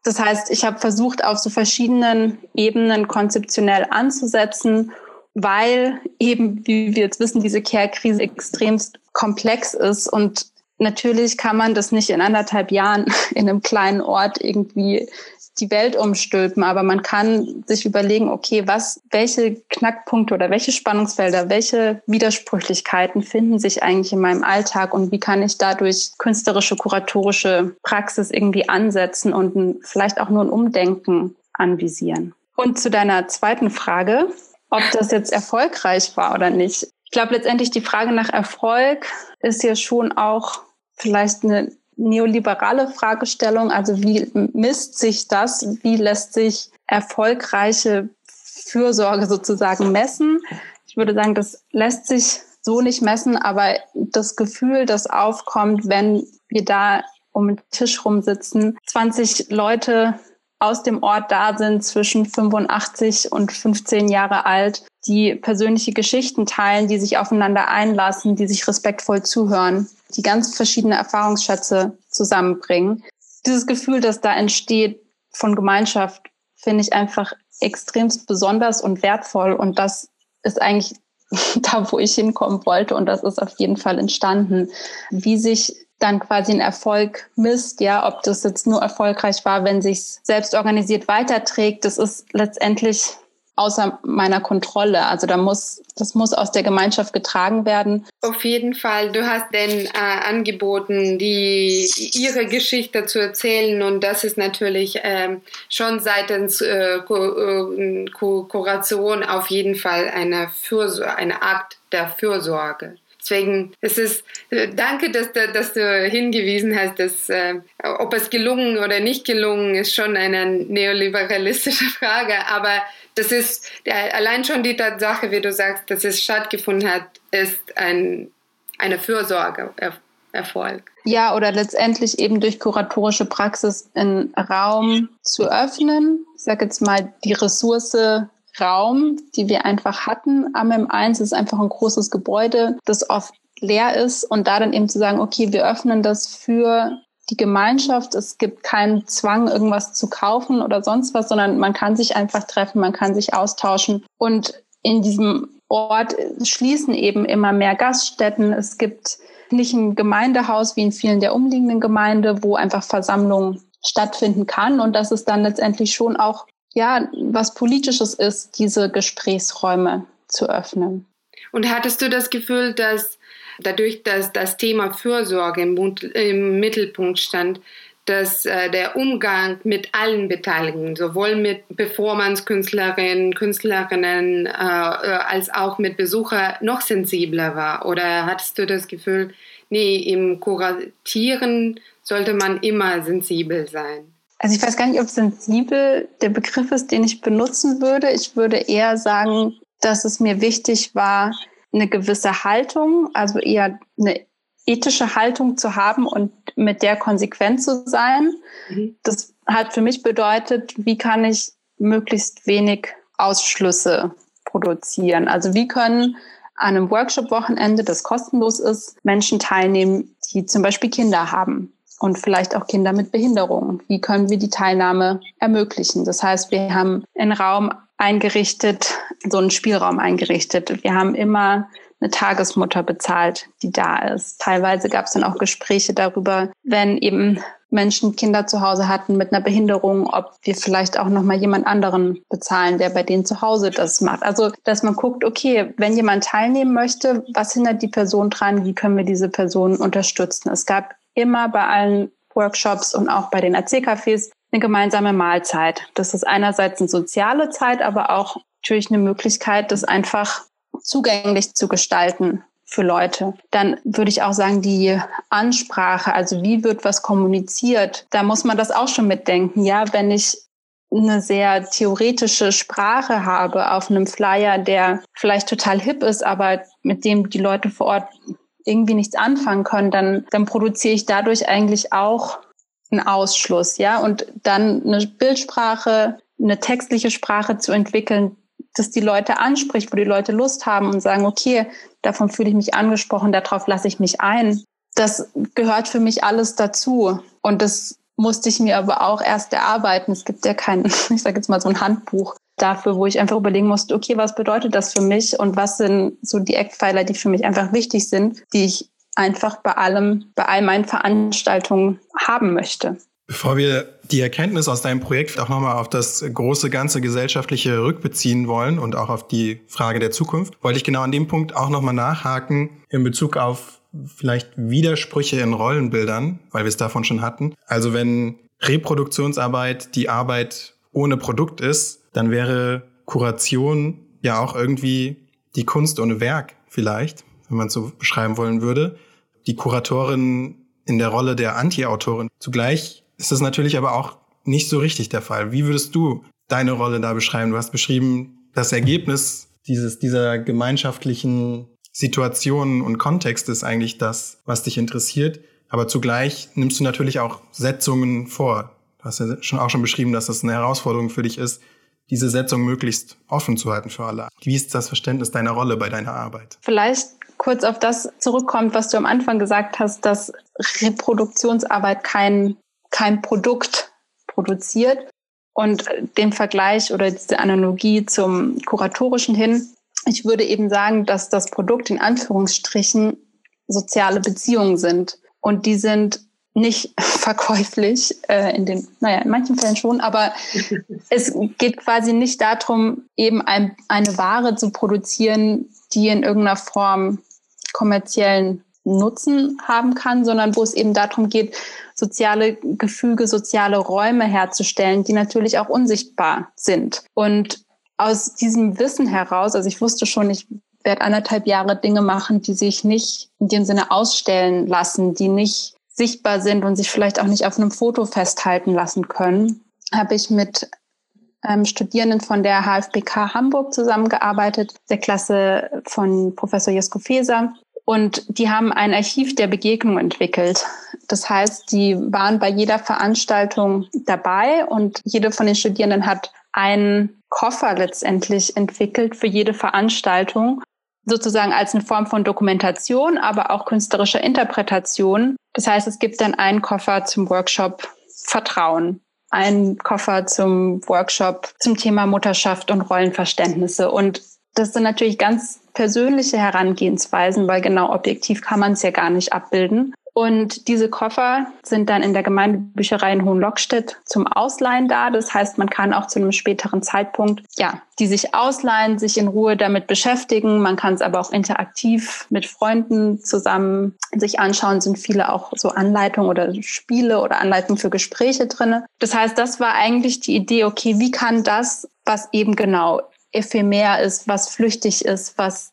Das heißt, ich habe versucht, auf so verschiedenen Ebenen konzeptionell anzusetzen, weil eben, wie wir jetzt wissen, diese Care-Krise extremst komplex ist und Natürlich kann man das nicht in anderthalb Jahren in einem kleinen Ort irgendwie die Welt umstülpen, aber man kann sich überlegen, okay, was, welche Knackpunkte oder welche Spannungsfelder, welche Widersprüchlichkeiten finden sich eigentlich in meinem Alltag und wie kann ich dadurch künstlerische, kuratorische Praxis irgendwie ansetzen und vielleicht auch nur ein Umdenken anvisieren. Und zu deiner zweiten Frage, ob das jetzt erfolgreich war oder nicht. glaube letztendlich die Frage nach Erfolg ist ja schon auch vielleicht eine neoliberale Fragestellung. Also wie misst sich das? Wie lässt sich erfolgreiche Fürsorge sozusagen messen? Ich würde sagen, das lässt sich so nicht messen, aber das Gefühl, das aufkommt, wenn wir da um den Tisch rumsitzen, 20 Leute aus dem Ort da sind, zwischen 85 und 15 Jahre alt, die persönliche Geschichten teilen, die sich aufeinander einlassen, die sich respektvoll zuhören, die ganz verschiedene Erfahrungsschätze zusammenbringen. Dieses Gefühl, das da entsteht von Gemeinschaft, finde ich einfach extremst besonders und wertvoll. Und das ist eigentlich da, wo ich hinkommen wollte. Und das ist auf jeden Fall entstanden. Wie sich dann quasi ein Erfolg misst, ja, ob das jetzt nur erfolgreich war, wenn sich selbst organisiert weiterträgt, das ist letztendlich außer meiner Kontrolle. Also da muss, das muss aus der Gemeinschaft getragen werden. Auf jeden Fall. Du hast denn äh, angeboten, die ihre Geschichte zu erzählen und das ist natürlich ähm, schon seitens äh, Ko Kuration auf jeden Fall eine, Fürsorge, eine Akt der Fürsorge. Deswegen ist es, äh, danke, dass, dass du hingewiesen hast, dass äh, ob es gelungen oder nicht gelungen ist, schon eine neoliberalistische Frage. Aber das ist allein schon die Tatsache, wie du sagst, dass es stattgefunden hat, ist ein, eine Fürsorge. Erfolg. Ja, oder letztendlich eben durch kuratorische Praxis einen Raum zu öffnen. Ich sage jetzt mal, die Ressource Raum, die wir einfach hatten am M1, ist einfach ein großes Gebäude, das oft leer ist und da dann eben zu sagen, okay, wir öffnen das für die Gemeinschaft. Es gibt keinen Zwang, irgendwas zu kaufen oder sonst was, sondern man kann sich einfach treffen, man kann sich austauschen. Und in diesem Ort schließen eben immer mehr Gaststätten. Es gibt nicht ein Gemeindehaus wie in vielen der umliegenden Gemeinden, wo einfach Versammlungen stattfinden kann. Und das ist dann letztendlich schon auch ja, was Politisches ist, diese Gesprächsräume zu öffnen. Und hattest du das Gefühl, dass dadurch, dass das Thema Fürsorge im, im Mittelpunkt stand, dass äh, der Umgang mit allen Beteiligten, sowohl mit Performance-Künstlerinnen, Künstlerinnen äh, äh, als auch mit Besuchern, noch sensibler war? Oder hattest du das Gefühl, nee, im Kuratieren sollte man immer sensibel sein? Also ich weiß gar nicht, ob sensibel der Begriff ist, den ich benutzen würde. Ich würde eher sagen, dass es mir wichtig war, eine gewisse Haltung, also eher eine ethische Haltung zu haben und mit der konsequent zu sein. Mhm. Das hat für mich bedeutet, wie kann ich möglichst wenig Ausschlüsse produzieren? Also wie können an einem Workshop-Wochenende, das kostenlos ist, Menschen teilnehmen, die zum Beispiel Kinder haben und vielleicht auch Kinder mit Behinderungen. Wie können wir die Teilnahme ermöglichen? Das heißt, wir haben einen Raum eingerichtet, so einen Spielraum eingerichtet. Wir haben immer eine Tagesmutter bezahlt, die da ist. Teilweise gab es dann auch Gespräche darüber, wenn eben Menschen Kinder zu Hause hatten mit einer Behinderung, ob wir vielleicht auch noch mal jemand anderen bezahlen, der bei denen zu Hause das macht. Also, dass man guckt, okay, wenn jemand teilnehmen möchte, was hindert die Person dran? Wie können wir diese Person unterstützen? Es gab immer bei allen Workshops und auch bei den Erzählcafés eine gemeinsame Mahlzeit. Das ist einerseits eine soziale Zeit, aber auch natürlich eine Möglichkeit, das einfach zugänglich zu gestalten für Leute. Dann würde ich auch sagen, die Ansprache, also wie wird was kommuniziert, da muss man das auch schon mitdenken. Ja, wenn ich eine sehr theoretische Sprache habe auf einem Flyer, der vielleicht total hip ist, aber mit dem die Leute vor Ort irgendwie nichts anfangen können, dann, dann produziere ich dadurch eigentlich auch einen Ausschluss, ja. Und dann eine Bildsprache, eine textliche Sprache zu entwickeln, dass die Leute anspricht, wo die Leute Lust haben und sagen, okay, davon fühle ich mich angesprochen, darauf lasse ich mich ein. Das gehört für mich alles dazu. Und das musste ich mir aber auch erst erarbeiten. Es gibt ja kein, ich sage jetzt mal so ein Handbuch dafür, wo ich einfach überlegen musste, okay, was bedeutet das für mich und was sind so die Eckpfeiler, die für mich einfach wichtig sind, die ich einfach bei allem, bei all meinen Veranstaltungen haben möchte. Bevor wir die Erkenntnis aus deinem Projekt auch nochmal auf das große ganze gesellschaftliche rückbeziehen wollen und auch auf die Frage der Zukunft, wollte ich genau an dem Punkt auch nochmal nachhaken in Bezug auf vielleicht Widersprüche in Rollenbildern, weil wir es davon schon hatten. Also wenn Reproduktionsarbeit die Arbeit ohne Produkt ist, dann wäre Kuration ja auch irgendwie die Kunst ohne Werk vielleicht, wenn man es so beschreiben wollen würde. Die Kuratorin in der Rolle der Anti-Autorin. Zugleich ist das natürlich aber auch nicht so richtig der Fall. Wie würdest du deine Rolle da beschreiben? Du hast beschrieben, das Ergebnis dieses, dieser gemeinschaftlichen Situationen und Kontext ist eigentlich das, was dich interessiert. Aber zugleich nimmst du natürlich auch Setzungen vor. Du hast ja schon auch schon beschrieben, dass das eine Herausforderung für dich ist, diese Setzung möglichst offen zu halten für alle. Wie ist das Verständnis deiner Rolle bei deiner Arbeit? Vielleicht kurz auf das zurückkommt, was du am Anfang gesagt hast, dass Reproduktionsarbeit kein, kein Produkt produziert. Und den Vergleich oder diese Analogie zum Kuratorischen hin. Ich würde eben sagen, dass das Produkt in Anführungsstrichen soziale Beziehungen sind. Und die sind nicht verkäuflich, äh, in den, naja, in manchen Fällen schon, aber es geht quasi nicht darum, eben ein, eine Ware zu produzieren, die in irgendeiner Form kommerziellen Nutzen haben kann, sondern wo es eben darum geht, soziale Gefüge, soziale Räume herzustellen, die natürlich auch unsichtbar sind. Und aus diesem Wissen heraus, also ich wusste schon, ich werde anderthalb Jahre Dinge machen, die sich nicht in dem Sinne ausstellen lassen, die nicht sichtbar sind und sich vielleicht auch nicht auf einem Foto festhalten lassen können, habe ich mit ähm, Studierenden von der HFBK Hamburg zusammengearbeitet, der Klasse von Professor Jesko Feser. Und die haben ein Archiv der Begegnung entwickelt. Das heißt, die waren bei jeder Veranstaltung dabei und jede von den Studierenden hat einen Koffer letztendlich entwickelt für jede Veranstaltung, sozusagen als eine Form von Dokumentation, aber auch künstlerischer Interpretation. Das heißt, es gibt dann einen Koffer zum Workshop Vertrauen, einen Koffer zum Workshop zum Thema Mutterschaft und Rollenverständnisse. Und das sind natürlich ganz persönliche Herangehensweisen, weil genau objektiv kann man es ja gar nicht abbilden. Und diese Koffer sind dann in der Gemeindebücherei in Hohenlockstedt zum Ausleihen da. Das heißt, man kann auch zu einem späteren Zeitpunkt, ja, die sich ausleihen, sich in Ruhe damit beschäftigen. Man kann es aber auch interaktiv mit Freunden zusammen sich anschauen. Sind viele auch so Anleitungen oder Spiele oder Anleitungen für Gespräche drinne. Das heißt, das war eigentlich die Idee, okay, wie kann das, was eben genau ephemer ist, was flüchtig ist, was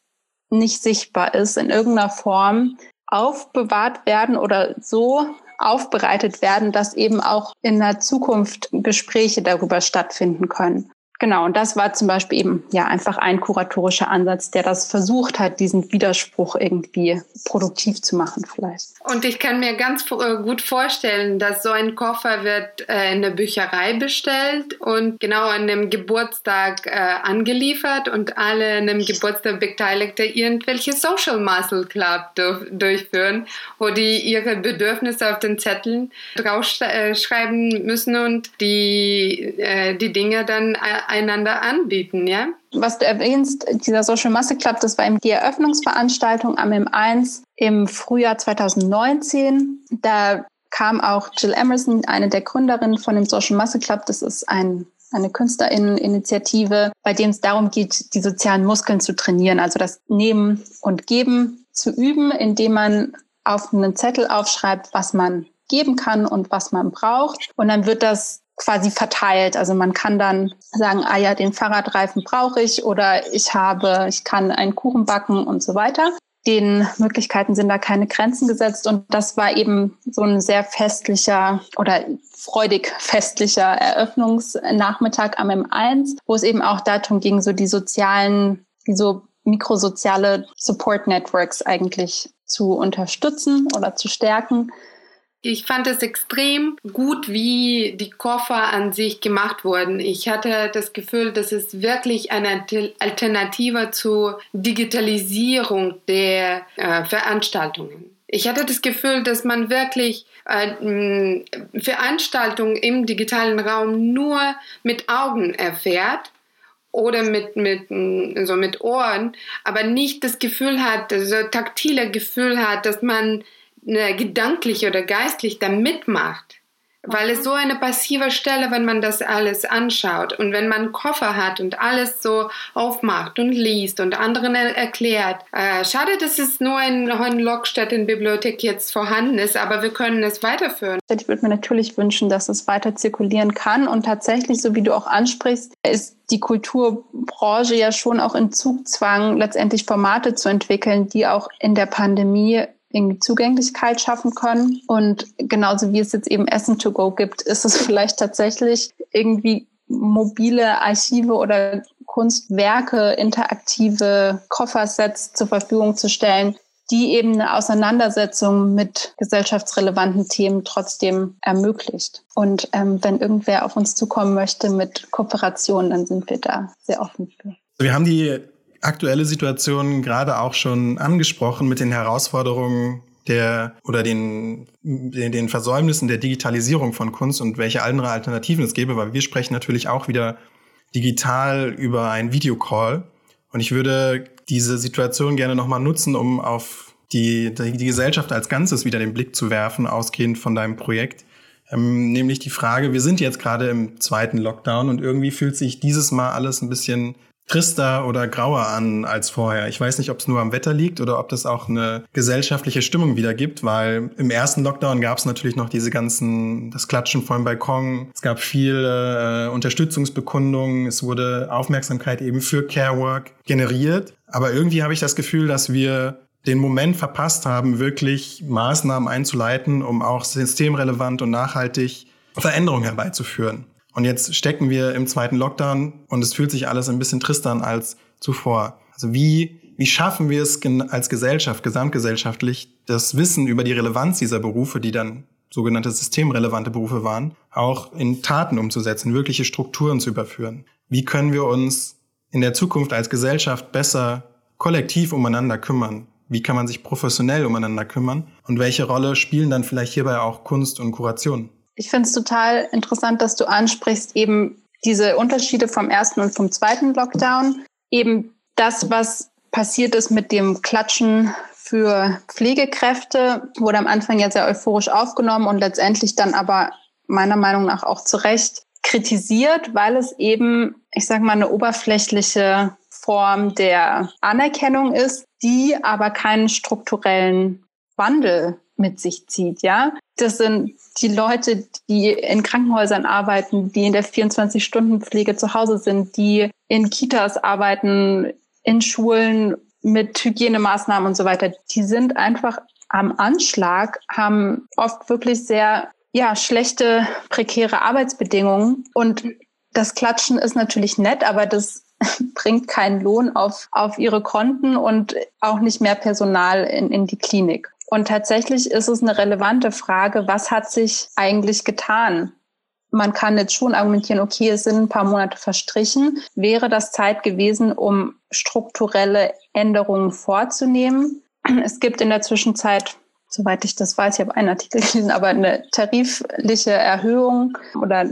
nicht sichtbar ist, in irgendeiner Form aufbewahrt werden oder so aufbereitet werden, dass eben auch in der Zukunft Gespräche darüber stattfinden können. Genau, und das war zum Beispiel eben ja einfach ein kuratorischer Ansatz, der das versucht hat, diesen Widerspruch irgendwie produktiv zu machen vielleicht. Und ich kann mir ganz äh, gut vorstellen, dass so ein Koffer wird äh, in der Bücherei bestellt und genau an dem Geburtstag äh, angeliefert und alle an dem Geburtstag Beteiligte irgendwelche Social Muscle Club durchführen, wo die ihre Bedürfnisse auf den Zetteln draufschreiben müssen und die, die Dinge dann einander anbieten, ja? Was du erwähnst, dieser Social Muscle Club, das war eben die Eröffnungsveranstaltung am M1 im Frühjahr 2019. Da kam auch Jill Emerson, eine der Gründerinnen von dem Social Muscle Club. Das ist ein eine Künstlerinneninitiative, bei dem es darum geht, die sozialen Muskeln zu trainieren, also das Nehmen und Geben zu üben, indem man auf einen Zettel aufschreibt, was man geben kann und was man braucht. Und dann wird das quasi verteilt. Also man kann dann sagen, ah ja, den Fahrradreifen brauche ich oder ich habe, ich kann einen Kuchen backen und so weiter. Den Möglichkeiten sind da keine Grenzen gesetzt und das war eben so ein sehr festlicher oder freudig festlicher Eröffnungsnachmittag am M1, wo es eben auch darum ging, so die sozialen, die so mikrosoziale Support Networks eigentlich zu unterstützen oder zu stärken ich fand es extrem gut, wie die Koffer an sich gemacht wurden. Ich hatte das Gefühl, dass es wirklich eine Alternative zur Digitalisierung der äh, Veranstaltungen. Ich hatte das Gefühl, dass man wirklich äh, Veranstaltungen im digitalen Raum nur mit Augen erfährt oder mit, mit, so mit Ohren, aber nicht das Gefühl hat, so taktile Gefühl hat, dass man ne, gedanklich oder geistlich da mitmacht. weil es so eine passive Stelle, wenn man das alles anschaut und wenn man Koffer hat und alles so aufmacht und liest und anderen erklärt. Äh, schade, dass es nur in Hohenlockstedt Bibliothek jetzt vorhanden ist, aber wir können es weiterführen. Ich würde mir natürlich wünschen, dass es weiter zirkulieren kann und tatsächlich, so wie du auch ansprichst, ist die Kulturbranche ja schon auch in Zugzwang, letztendlich Formate zu entwickeln, die auch in der Pandemie irgendwie Zugänglichkeit schaffen können. Und genauso wie es jetzt eben Essen to go gibt, ist es vielleicht tatsächlich irgendwie mobile Archive oder Kunstwerke, interaktive Koffersets zur Verfügung zu stellen, die eben eine Auseinandersetzung mit gesellschaftsrelevanten Themen trotzdem ermöglicht. Und ähm, wenn irgendwer auf uns zukommen möchte mit Kooperation, dann sind wir da sehr offen für. Wir haben die aktuelle Situation gerade auch schon angesprochen mit den Herausforderungen der oder den, den, Versäumnissen der Digitalisierung von Kunst und welche andere Alternativen es gäbe, weil wir sprechen natürlich auch wieder digital über einen Videocall. Und ich würde diese Situation gerne nochmal nutzen, um auf die, die, die Gesellschaft als Ganzes wieder den Blick zu werfen, ausgehend von deinem Projekt. Ähm, nämlich die Frage, wir sind jetzt gerade im zweiten Lockdown und irgendwie fühlt sich dieses Mal alles ein bisschen trister oder grauer an als vorher. Ich weiß nicht, ob es nur am Wetter liegt oder ob das auch eine gesellschaftliche Stimmung wieder gibt, weil im ersten Lockdown gab es natürlich noch diese ganzen, das Klatschen vom Balkon. Es gab viele äh, Unterstützungsbekundungen. Es wurde Aufmerksamkeit eben für Care Work generiert. Aber irgendwie habe ich das Gefühl, dass wir den Moment verpasst haben, wirklich Maßnahmen einzuleiten, um auch systemrelevant und nachhaltig Veränderungen herbeizuführen. Und jetzt stecken wir im zweiten Lockdown und es fühlt sich alles ein bisschen trister an als zuvor. Also wie, wie schaffen wir es als Gesellschaft, gesamtgesellschaftlich, das Wissen über die Relevanz dieser Berufe, die dann sogenannte systemrelevante Berufe waren, auch in Taten umzusetzen, wirkliche Strukturen zu überführen? Wie können wir uns in der Zukunft als Gesellschaft besser kollektiv umeinander kümmern? Wie kann man sich professionell umeinander kümmern? Und welche Rolle spielen dann vielleicht hierbei auch Kunst und Kuration? Ich finde es total interessant, dass du ansprichst, eben diese Unterschiede vom ersten und vom zweiten Lockdown. Eben das, was passiert ist mit dem Klatschen für Pflegekräfte, wurde am Anfang ja sehr euphorisch aufgenommen und letztendlich dann aber meiner Meinung nach auch zu Recht kritisiert, weil es eben, ich sage mal, eine oberflächliche Form der Anerkennung ist, die aber keinen strukturellen Wandel mit sich zieht, ja. Das sind die Leute, die in Krankenhäusern arbeiten, die in der 24-Stunden-Pflege zu Hause sind, die in Kitas arbeiten, in Schulen mit Hygienemaßnahmen und so weiter. Die sind einfach am Anschlag, haben oft wirklich sehr, ja, schlechte, prekäre Arbeitsbedingungen und das Klatschen ist natürlich nett, aber das bringt keinen Lohn auf, auf ihre Konten und auch nicht mehr Personal in, in die Klinik. Und tatsächlich ist es eine relevante Frage, was hat sich eigentlich getan? Man kann jetzt schon argumentieren, okay, es sind ein paar Monate verstrichen. Wäre das Zeit gewesen, um strukturelle Änderungen vorzunehmen? Es gibt in der Zwischenzeit, soweit ich das weiß, ich habe einen Artikel gelesen, aber eine tarifliche Erhöhung oder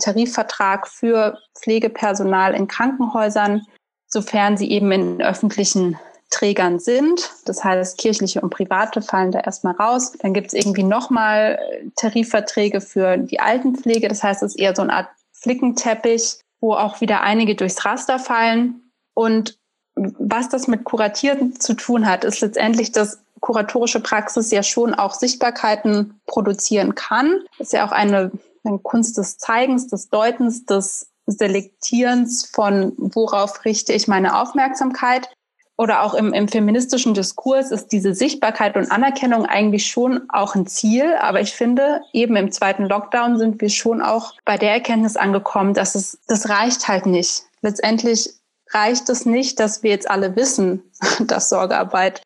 Tarifvertrag für Pflegepersonal in Krankenhäusern, sofern sie eben in öffentlichen Trägern sind. Das heißt, kirchliche und private fallen da erstmal raus. Dann gibt es irgendwie nochmal Tarifverträge für die Altenpflege. Das heißt, es ist eher so eine Art Flickenteppich, wo auch wieder einige durchs Raster fallen. Und was das mit Kuratieren zu tun hat, ist letztendlich, dass kuratorische Praxis ja schon auch Sichtbarkeiten produzieren kann. Das ist ja auch eine, eine Kunst des Zeigens, des Deutens, des Selektierens von, worauf richte ich meine Aufmerksamkeit oder auch im, im feministischen Diskurs ist diese Sichtbarkeit und Anerkennung eigentlich schon auch ein Ziel. Aber ich finde, eben im zweiten Lockdown sind wir schon auch bei der Erkenntnis angekommen, dass es, das reicht halt nicht. Letztendlich reicht es nicht, dass wir jetzt alle wissen, dass Sorgearbeit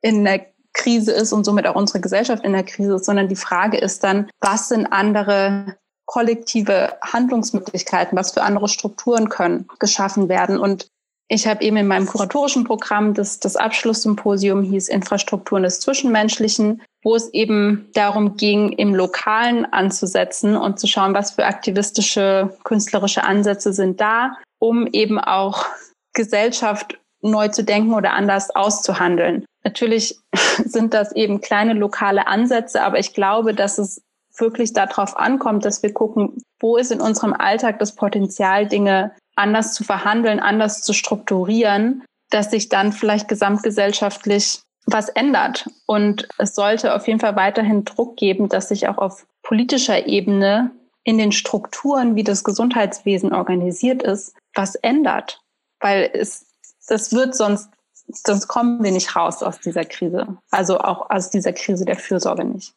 in der Krise ist und somit auch unsere Gesellschaft in der Krise ist, sondern die Frage ist dann, was sind andere kollektive Handlungsmöglichkeiten, was für andere Strukturen können geschaffen werden. Und ich habe eben in meinem kuratorischen Programm das, das Abschlusssymposium hieß Infrastrukturen des Zwischenmenschlichen, wo es eben darum ging, im Lokalen anzusetzen und zu schauen, was für aktivistische, künstlerische Ansätze sind da, um eben auch Gesellschaft neu zu denken oder anders auszuhandeln. Natürlich sind das eben kleine lokale Ansätze, aber ich glaube, dass es wirklich darauf ankommt, dass wir gucken, wo ist in unserem Alltag das Potenzial, Dinge anders zu verhandeln, anders zu strukturieren, dass sich dann vielleicht gesamtgesellschaftlich was ändert. Und es sollte auf jeden Fall weiterhin Druck geben, dass sich auch auf politischer Ebene in den Strukturen, wie das Gesundheitswesen organisiert ist, was ändert. Weil es, das wird sonst, sonst kommen wir nicht raus aus dieser Krise. Also auch aus dieser Krise der Fürsorge nicht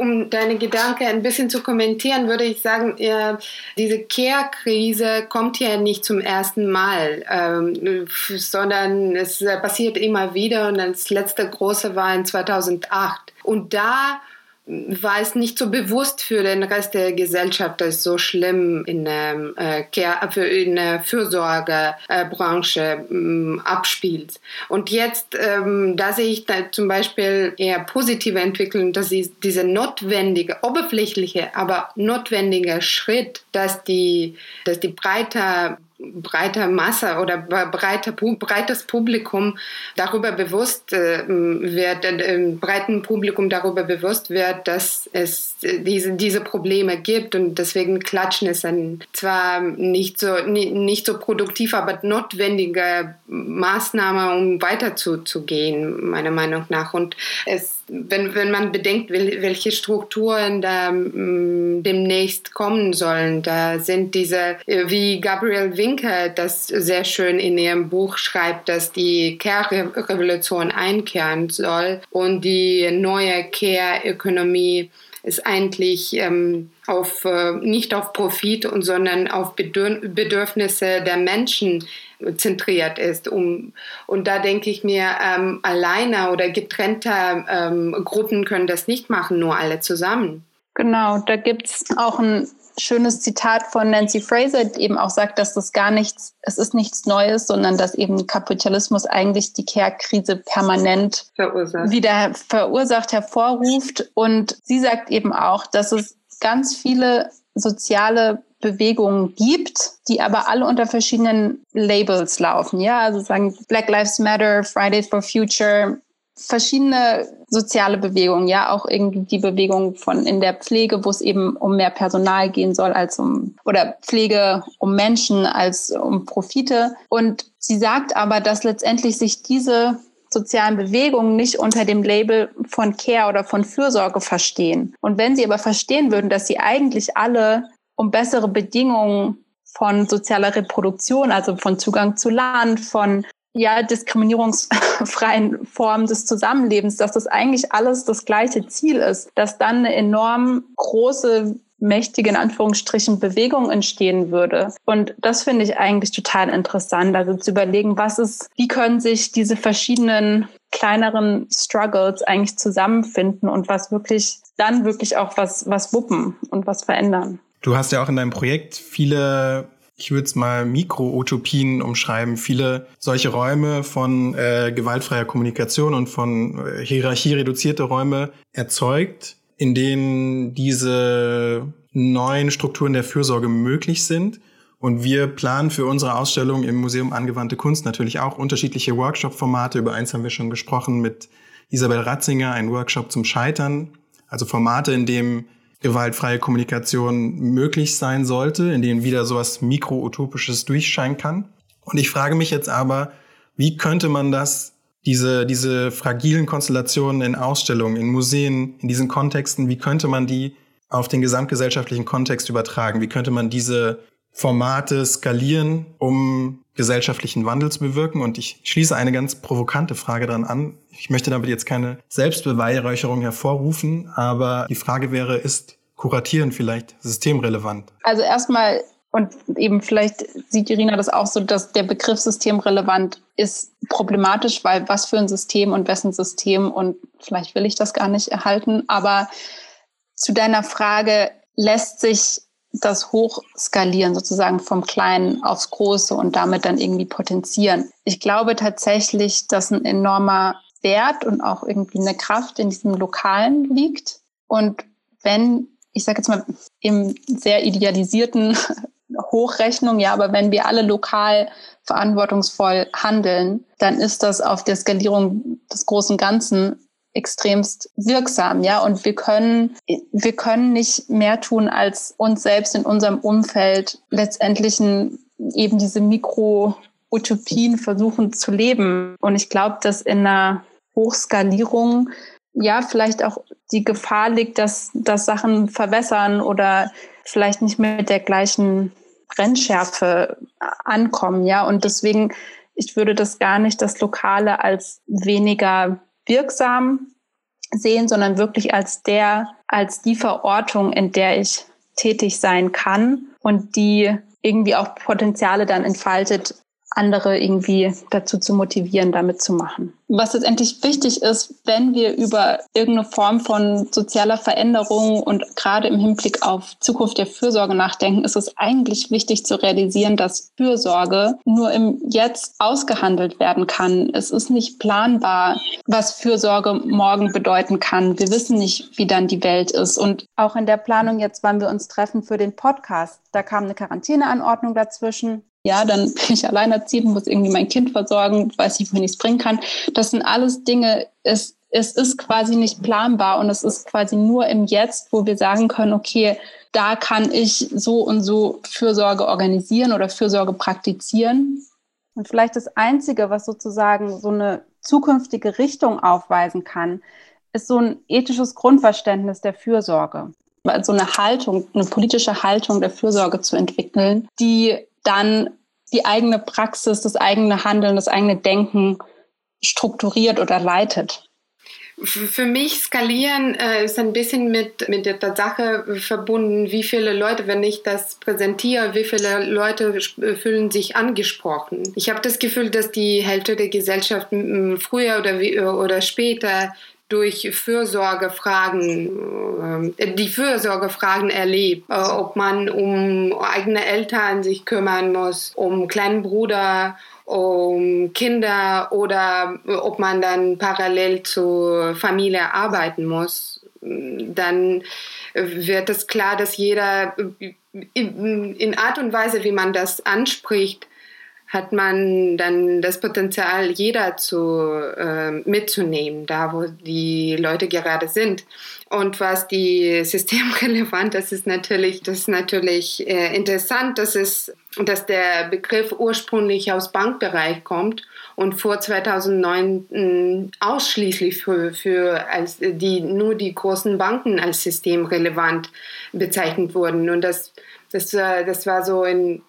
um deine Gedanken ein bisschen zu kommentieren, würde ich sagen, ja, diese Care-Krise kommt ja nicht zum ersten Mal, ähm, sondern es passiert immer wieder und das letzte große war in 2008. Und da war es nicht so bewusst für den Rest der Gesellschaft, dass es so schlimm in der, äh, der Fürsorgebranche äh, abspielt. Und jetzt, ähm, da sehe ich da zum Beispiel eher positive Entwicklung, dass diese notwendige, oberflächliche, aber notwendige Schritt, dass die, dass die breiter breiter Masse oder breiter, breites Publikum darüber bewusst äh, wird, äh, breiten Publikum darüber bewusst wird, dass es diese, diese Probleme gibt und deswegen Klatschen ist ein zwar nicht so, nicht so produktiv, aber notwendige Maßnahme, um weiterzugehen, meiner Meinung nach. Und es wenn, wenn man bedenkt, welche Strukturen da mm, demnächst kommen sollen, da sind diese, äh, wie Gabriel Winker das sehr schön in ihrem Buch schreibt, dass die Care-Revolution einkehren soll und die neue Care-Ökonomie ist eigentlich ähm, auf, äh, nicht auf Profit, und, sondern auf Bedürfnisse der Menschen zentriert ist. Um, und da denke ich mir, ähm, alleine oder getrennte ähm, Gruppen können das nicht machen, nur alle zusammen. Genau, da gibt es auch ein schönes Zitat von Nancy Fraser, die eben auch sagt, dass das gar nichts, es ist nichts Neues, sondern dass eben Kapitalismus eigentlich die Care-Krise permanent verursacht. wieder verursacht, hervorruft. Und sie sagt eben auch, dass es ganz viele soziale Bewegungen gibt, die aber alle unter verschiedenen Labels laufen. Ja, also sagen Black Lives Matter, Fridays for Future, verschiedene soziale Bewegungen, ja, auch irgendwie die Bewegung von in der Pflege, wo es eben um mehr Personal gehen soll als um, oder Pflege um Menschen als um Profite. Und sie sagt aber, dass letztendlich sich diese sozialen Bewegungen nicht unter dem Label von Care oder von Fürsorge verstehen. Und wenn sie aber verstehen würden, dass sie eigentlich alle um bessere Bedingungen von sozialer Reproduktion, also von Zugang zu Land, von ja, diskriminierungsfreien Formen des Zusammenlebens, dass das eigentlich alles das gleiche Ziel ist, dass dann eine enorm große mächtige, in Anführungsstrichen, Bewegung entstehen würde. Und das finde ich eigentlich total interessant. Also zu überlegen, was ist, wie können sich diese verschiedenen kleineren Struggles eigentlich zusammenfinden und was wirklich, dann wirklich auch was, was wuppen und was verändern. Du hast ja auch in deinem Projekt viele ich würde es mal Mikro-Utopien umschreiben, viele solche Räume von äh, gewaltfreier Kommunikation und von äh, Hierarchie reduzierte Räume erzeugt, in denen diese neuen Strukturen der Fürsorge möglich sind. Und wir planen für unsere Ausstellung im Museum Angewandte Kunst natürlich auch unterschiedliche Workshop-Formate. Über eins haben wir schon gesprochen mit Isabel Ratzinger, ein Workshop zum Scheitern. Also Formate, in dem gewaltfreie Kommunikation möglich sein sollte, in denen wieder sowas mikro-utopisches durchscheinen kann. Und ich frage mich jetzt aber, wie könnte man das diese, diese fragilen Konstellationen in Ausstellungen, in Museen, in diesen Kontexten, wie könnte man die auf den gesamtgesellschaftlichen Kontext übertragen? Wie könnte man diese Formate skalieren, um gesellschaftlichen Wandel zu bewirken? Und ich schließe eine ganz provokante Frage dran an. Ich möchte damit jetzt keine Selbstbeweihräucherung hervorrufen, aber die Frage wäre, ist Kuratieren vielleicht systemrelevant? Also erstmal und eben vielleicht sieht Irina das auch so, dass der Begriff systemrelevant ist problematisch, weil was für ein System und wessen System und vielleicht will ich das gar nicht erhalten. Aber zu deiner Frage, lässt sich das hochskalieren, sozusagen vom Kleinen aufs Große und damit dann irgendwie potenzieren. Ich glaube tatsächlich, dass ein enormer Wert und auch irgendwie eine Kraft in diesem Lokalen liegt. Und wenn, ich sage jetzt mal, im sehr idealisierten Hochrechnung, ja, aber wenn wir alle lokal verantwortungsvoll handeln, dann ist das auf der Skalierung des großen Ganzen extremst wirksam, ja. Und wir können, wir können nicht mehr tun, als uns selbst in unserem Umfeld letztendlich eben diese Mikro-Utopien versuchen zu leben. Und ich glaube, dass in einer Hochskalierung ja vielleicht auch die Gefahr liegt, dass, dass Sachen verwässern oder vielleicht nicht mit der gleichen Brennschärfe ankommen, ja. Und deswegen, ich würde das gar nicht das Lokale als weniger wirksam sehen, sondern wirklich als der, als die Verortung, in der ich tätig sein kann und die irgendwie auch Potenziale dann entfaltet, andere irgendwie dazu zu motivieren, damit zu machen. Was letztendlich wichtig ist, wenn wir über irgendeine Form von sozialer Veränderung und gerade im Hinblick auf Zukunft der Fürsorge nachdenken, ist es eigentlich wichtig zu realisieren, dass Fürsorge nur im Jetzt ausgehandelt werden kann. Es ist nicht planbar, was Fürsorge morgen bedeuten kann. Wir wissen nicht, wie dann die Welt ist. Und auch in der Planung jetzt, wann wir uns treffen für den Podcast, da kam eine Quarantäneanordnung dazwischen ja, dann bin ich alleinerziehend, muss irgendwie mein Kind versorgen, weiß nicht, wohin ich es bringen kann. Das sind alles Dinge, es, es ist quasi nicht planbar und es ist quasi nur im Jetzt, wo wir sagen können, okay, da kann ich so und so Fürsorge organisieren oder Fürsorge praktizieren. Und vielleicht das Einzige, was sozusagen so eine zukünftige Richtung aufweisen kann, ist so ein ethisches Grundverständnis der Fürsorge. So eine Haltung, eine politische Haltung der Fürsorge zu entwickeln, die dann die eigene Praxis, das eigene Handeln, das eigene Denken strukturiert oder leitet. Für mich skalieren äh, ist ein bisschen mit, mit der Tatsache verbunden, wie viele Leute, wenn ich das präsentiere, wie viele Leute fühlen sich angesprochen. Ich habe das Gefühl, dass die Hälfte der Gesellschaft früher oder, oder später durch Fürsorgefragen, äh, die Fürsorgefragen erlebt, äh, ob man um eigene Eltern sich kümmern muss, um kleinen Bruder, um Kinder oder ob man dann parallel zur Familie arbeiten muss, dann wird es klar, dass jeder in Art und Weise, wie man das anspricht, hat man dann das Potenzial, jeder zu, äh, mitzunehmen, da wo die Leute gerade sind. Und was die systemrelevant, das ist natürlich, das ist natürlich äh, interessant, dass es, dass der Begriff ursprünglich aus Bankbereich kommt und vor 2009 mh, hm, ausschließlich für, für als die, nur die großen Banken als systemrelevant bezeichnet wurden. Und das, das, das war so in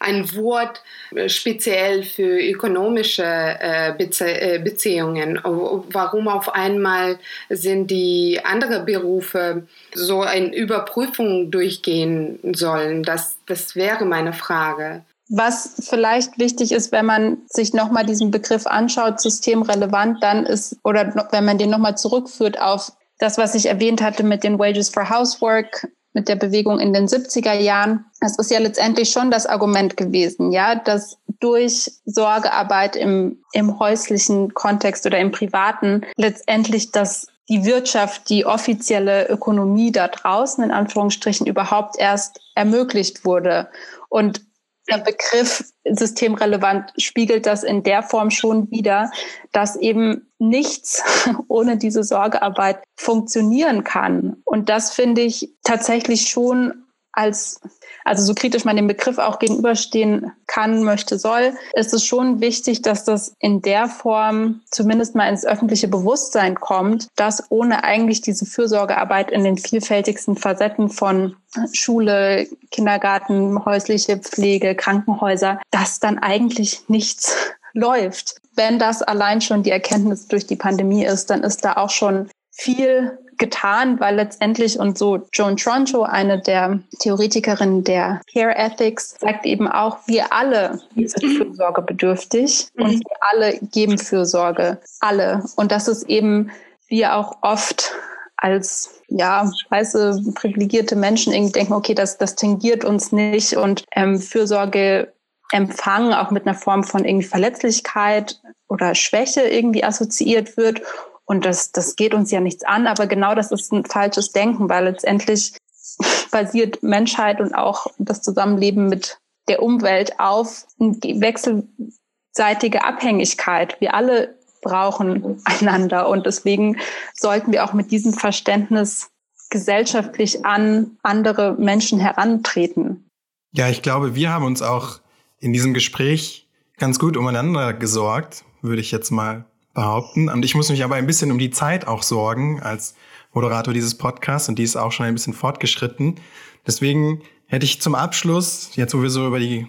ein Wort äh, speziell für ökonomische äh, äh, Beziehungen. Warum auf einmal sind die anderen Berufe so eine Überprüfung durchgehen sollen? Das, das wäre meine Frage. Was vielleicht wichtig ist, wenn man sich nochmal diesen Begriff anschaut, systemrelevant, dann ist, oder wenn man den nochmal zurückführt auf das, was ich erwähnt hatte mit den Wages for Housework, mit der Bewegung in den 70er Jahren. Es ist ja letztendlich schon das Argument gewesen, ja, dass durch Sorgearbeit im, im häuslichen Kontext oder im privaten letztendlich das die Wirtschaft, die offizielle Ökonomie da draußen in Anführungsstrichen überhaupt erst ermöglicht wurde. Und der Begriff systemrelevant spiegelt das in der Form schon wieder, dass eben nichts ohne diese Sorgearbeit funktionieren kann. Und das finde ich tatsächlich schon als also so kritisch man dem Begriff auch gegenüberstehen kann, möchte, soll, ist es schon wichtig, dass das in der Form zumindest mal ins öffentliche Bewusstsein kommt, dass ohne eigentlich diese Fürsorgearbeit in den vielfältigsten Facetten von Schule, Kindergarten, häusliche Pflege, Krankenhäuser, dass dann eigentlich nichts läuft. Wenn das allein schon die Erkenntnis durch die Pandemie ist, dann ist da auch schon viel getan, weil letztendlich und so Joan Troncho, eine der Theoretikerinnen der Care Ethics, sagt eben auch, wir alle sind Fürsorge bedürftig mhm. und wir alle geben Fürsorge. Alle. Und das ist eben, wir auch oft als ja, weiße, privilegierte Menschen irgendwie denken, okay, das, das tangiert uns nicht und ähm, Fürsorge empfangen auch mit einer Form von irgendwie Verletzlichkeit oder Schwäche irgendwie assoziiert wird. Und das, das geht uns ja nichts an, aber genau das ist ein falsches Denken, weil letztendlich basiert Menschheit und auch das Zusammenleben mit der Umwelt auf wechselseitige Abhängigkeit. Wir alle brauchen einander. Und deswegen sollten wir auch mit diesem Verständnis gesellschaftlich an andere Menschen herantreten. Ja, ich glaube, wir haben uns auch in diesem Gespräch ganz gut umeinander gesorgt, würde ich jetzt mal behaupten. Und ich muss mich aber ein bisschen um die Zeit auch sorgen als Moderator dieses Podcasts und die ist auch schon ein bisschen fortgeschritten. Deswegen hätte ich zum Abschluss, jetzt wo wir so über die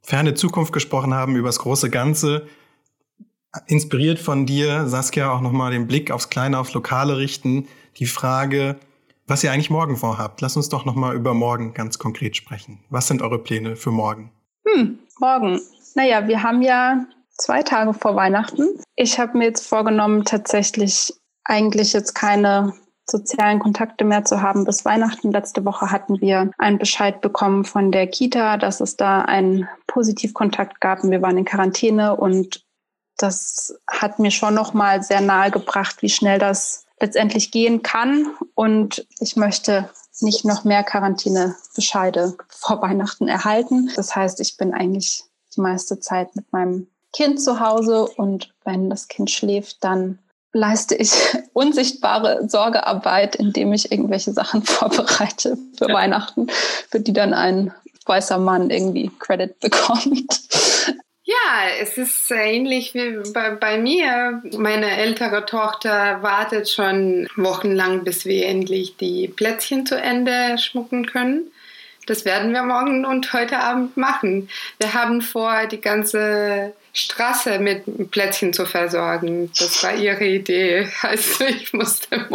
ferne Zukunft gesprochen haben, über das große Ganze, inspiriert von dir, Saskia, auch nochmal den Blick aufs Kleine, aufs Lokale richten. Die Frage, was ihr eigentlich morgen vorhabt. Lass uns doch nochmal über morgen ganz konkret sprechen. Was sind eure Pläne für morgen? Hm, morgen. Naja, wir haben ja zwei Tage vor Weihnachten. Ich habe mir jetzt vorgenommen, tatsächlich eigentlich jetzt keine sozialen Kontakte mehr zu haben bis Weihnachten. Letzte Woche hatten wir einen Bescheid bekommen von der Kita, dass es da einen Positivkontakt gab und wir waren in Quarantäne und das hat mir schon noch mal sehr nahe gebracht, wie schnell das letztendlich gehen kann und ich möchte nicht noch mehr Quarantänebescheide vor Weihnachten erhalten. Das heißt, ich bin eigentlich die meiste Zeit mit meinem Kind zu Hause und wenn das Kind schläft, dann leiste ich unsichtbare Sorgearbeit, indem ich irgendwelche Sachen vorbereite für ja. Weihnachten, für die dann ein weißer Mann irgendwie Credit bekommt. Ja, es ist ähnlich wie bei, bei, mir. Meine ältere Tochter wartet schon wochenlang, bis wir endlich die Plätzchen zu Ende schmucken können. Das werden wir morgen und heute Abend machen. Wir haben vor, die ganze Straße mit Plätzchen zu versorgen. Das war ihre Idee. Also ich musste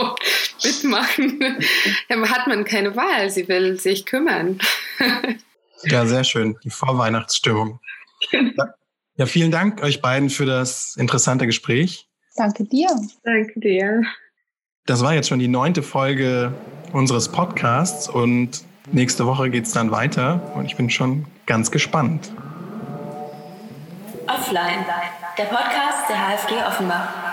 mitmachen. Da hat man keine Wahl. Sie will sich kümmern. Ja, sehr schön. Die Vorweihnachtsstimmung. Ja. ja, vielen Dank euch beiden für das interessante Gespräch. Danke dir. Danke dir. Das war jetzt schon die neunte Folge unseres Podcasts und nächste Woche geht es dann weiter und ich bin schon ganz gespannt. Offline, der Podcast der HFG Offenbach.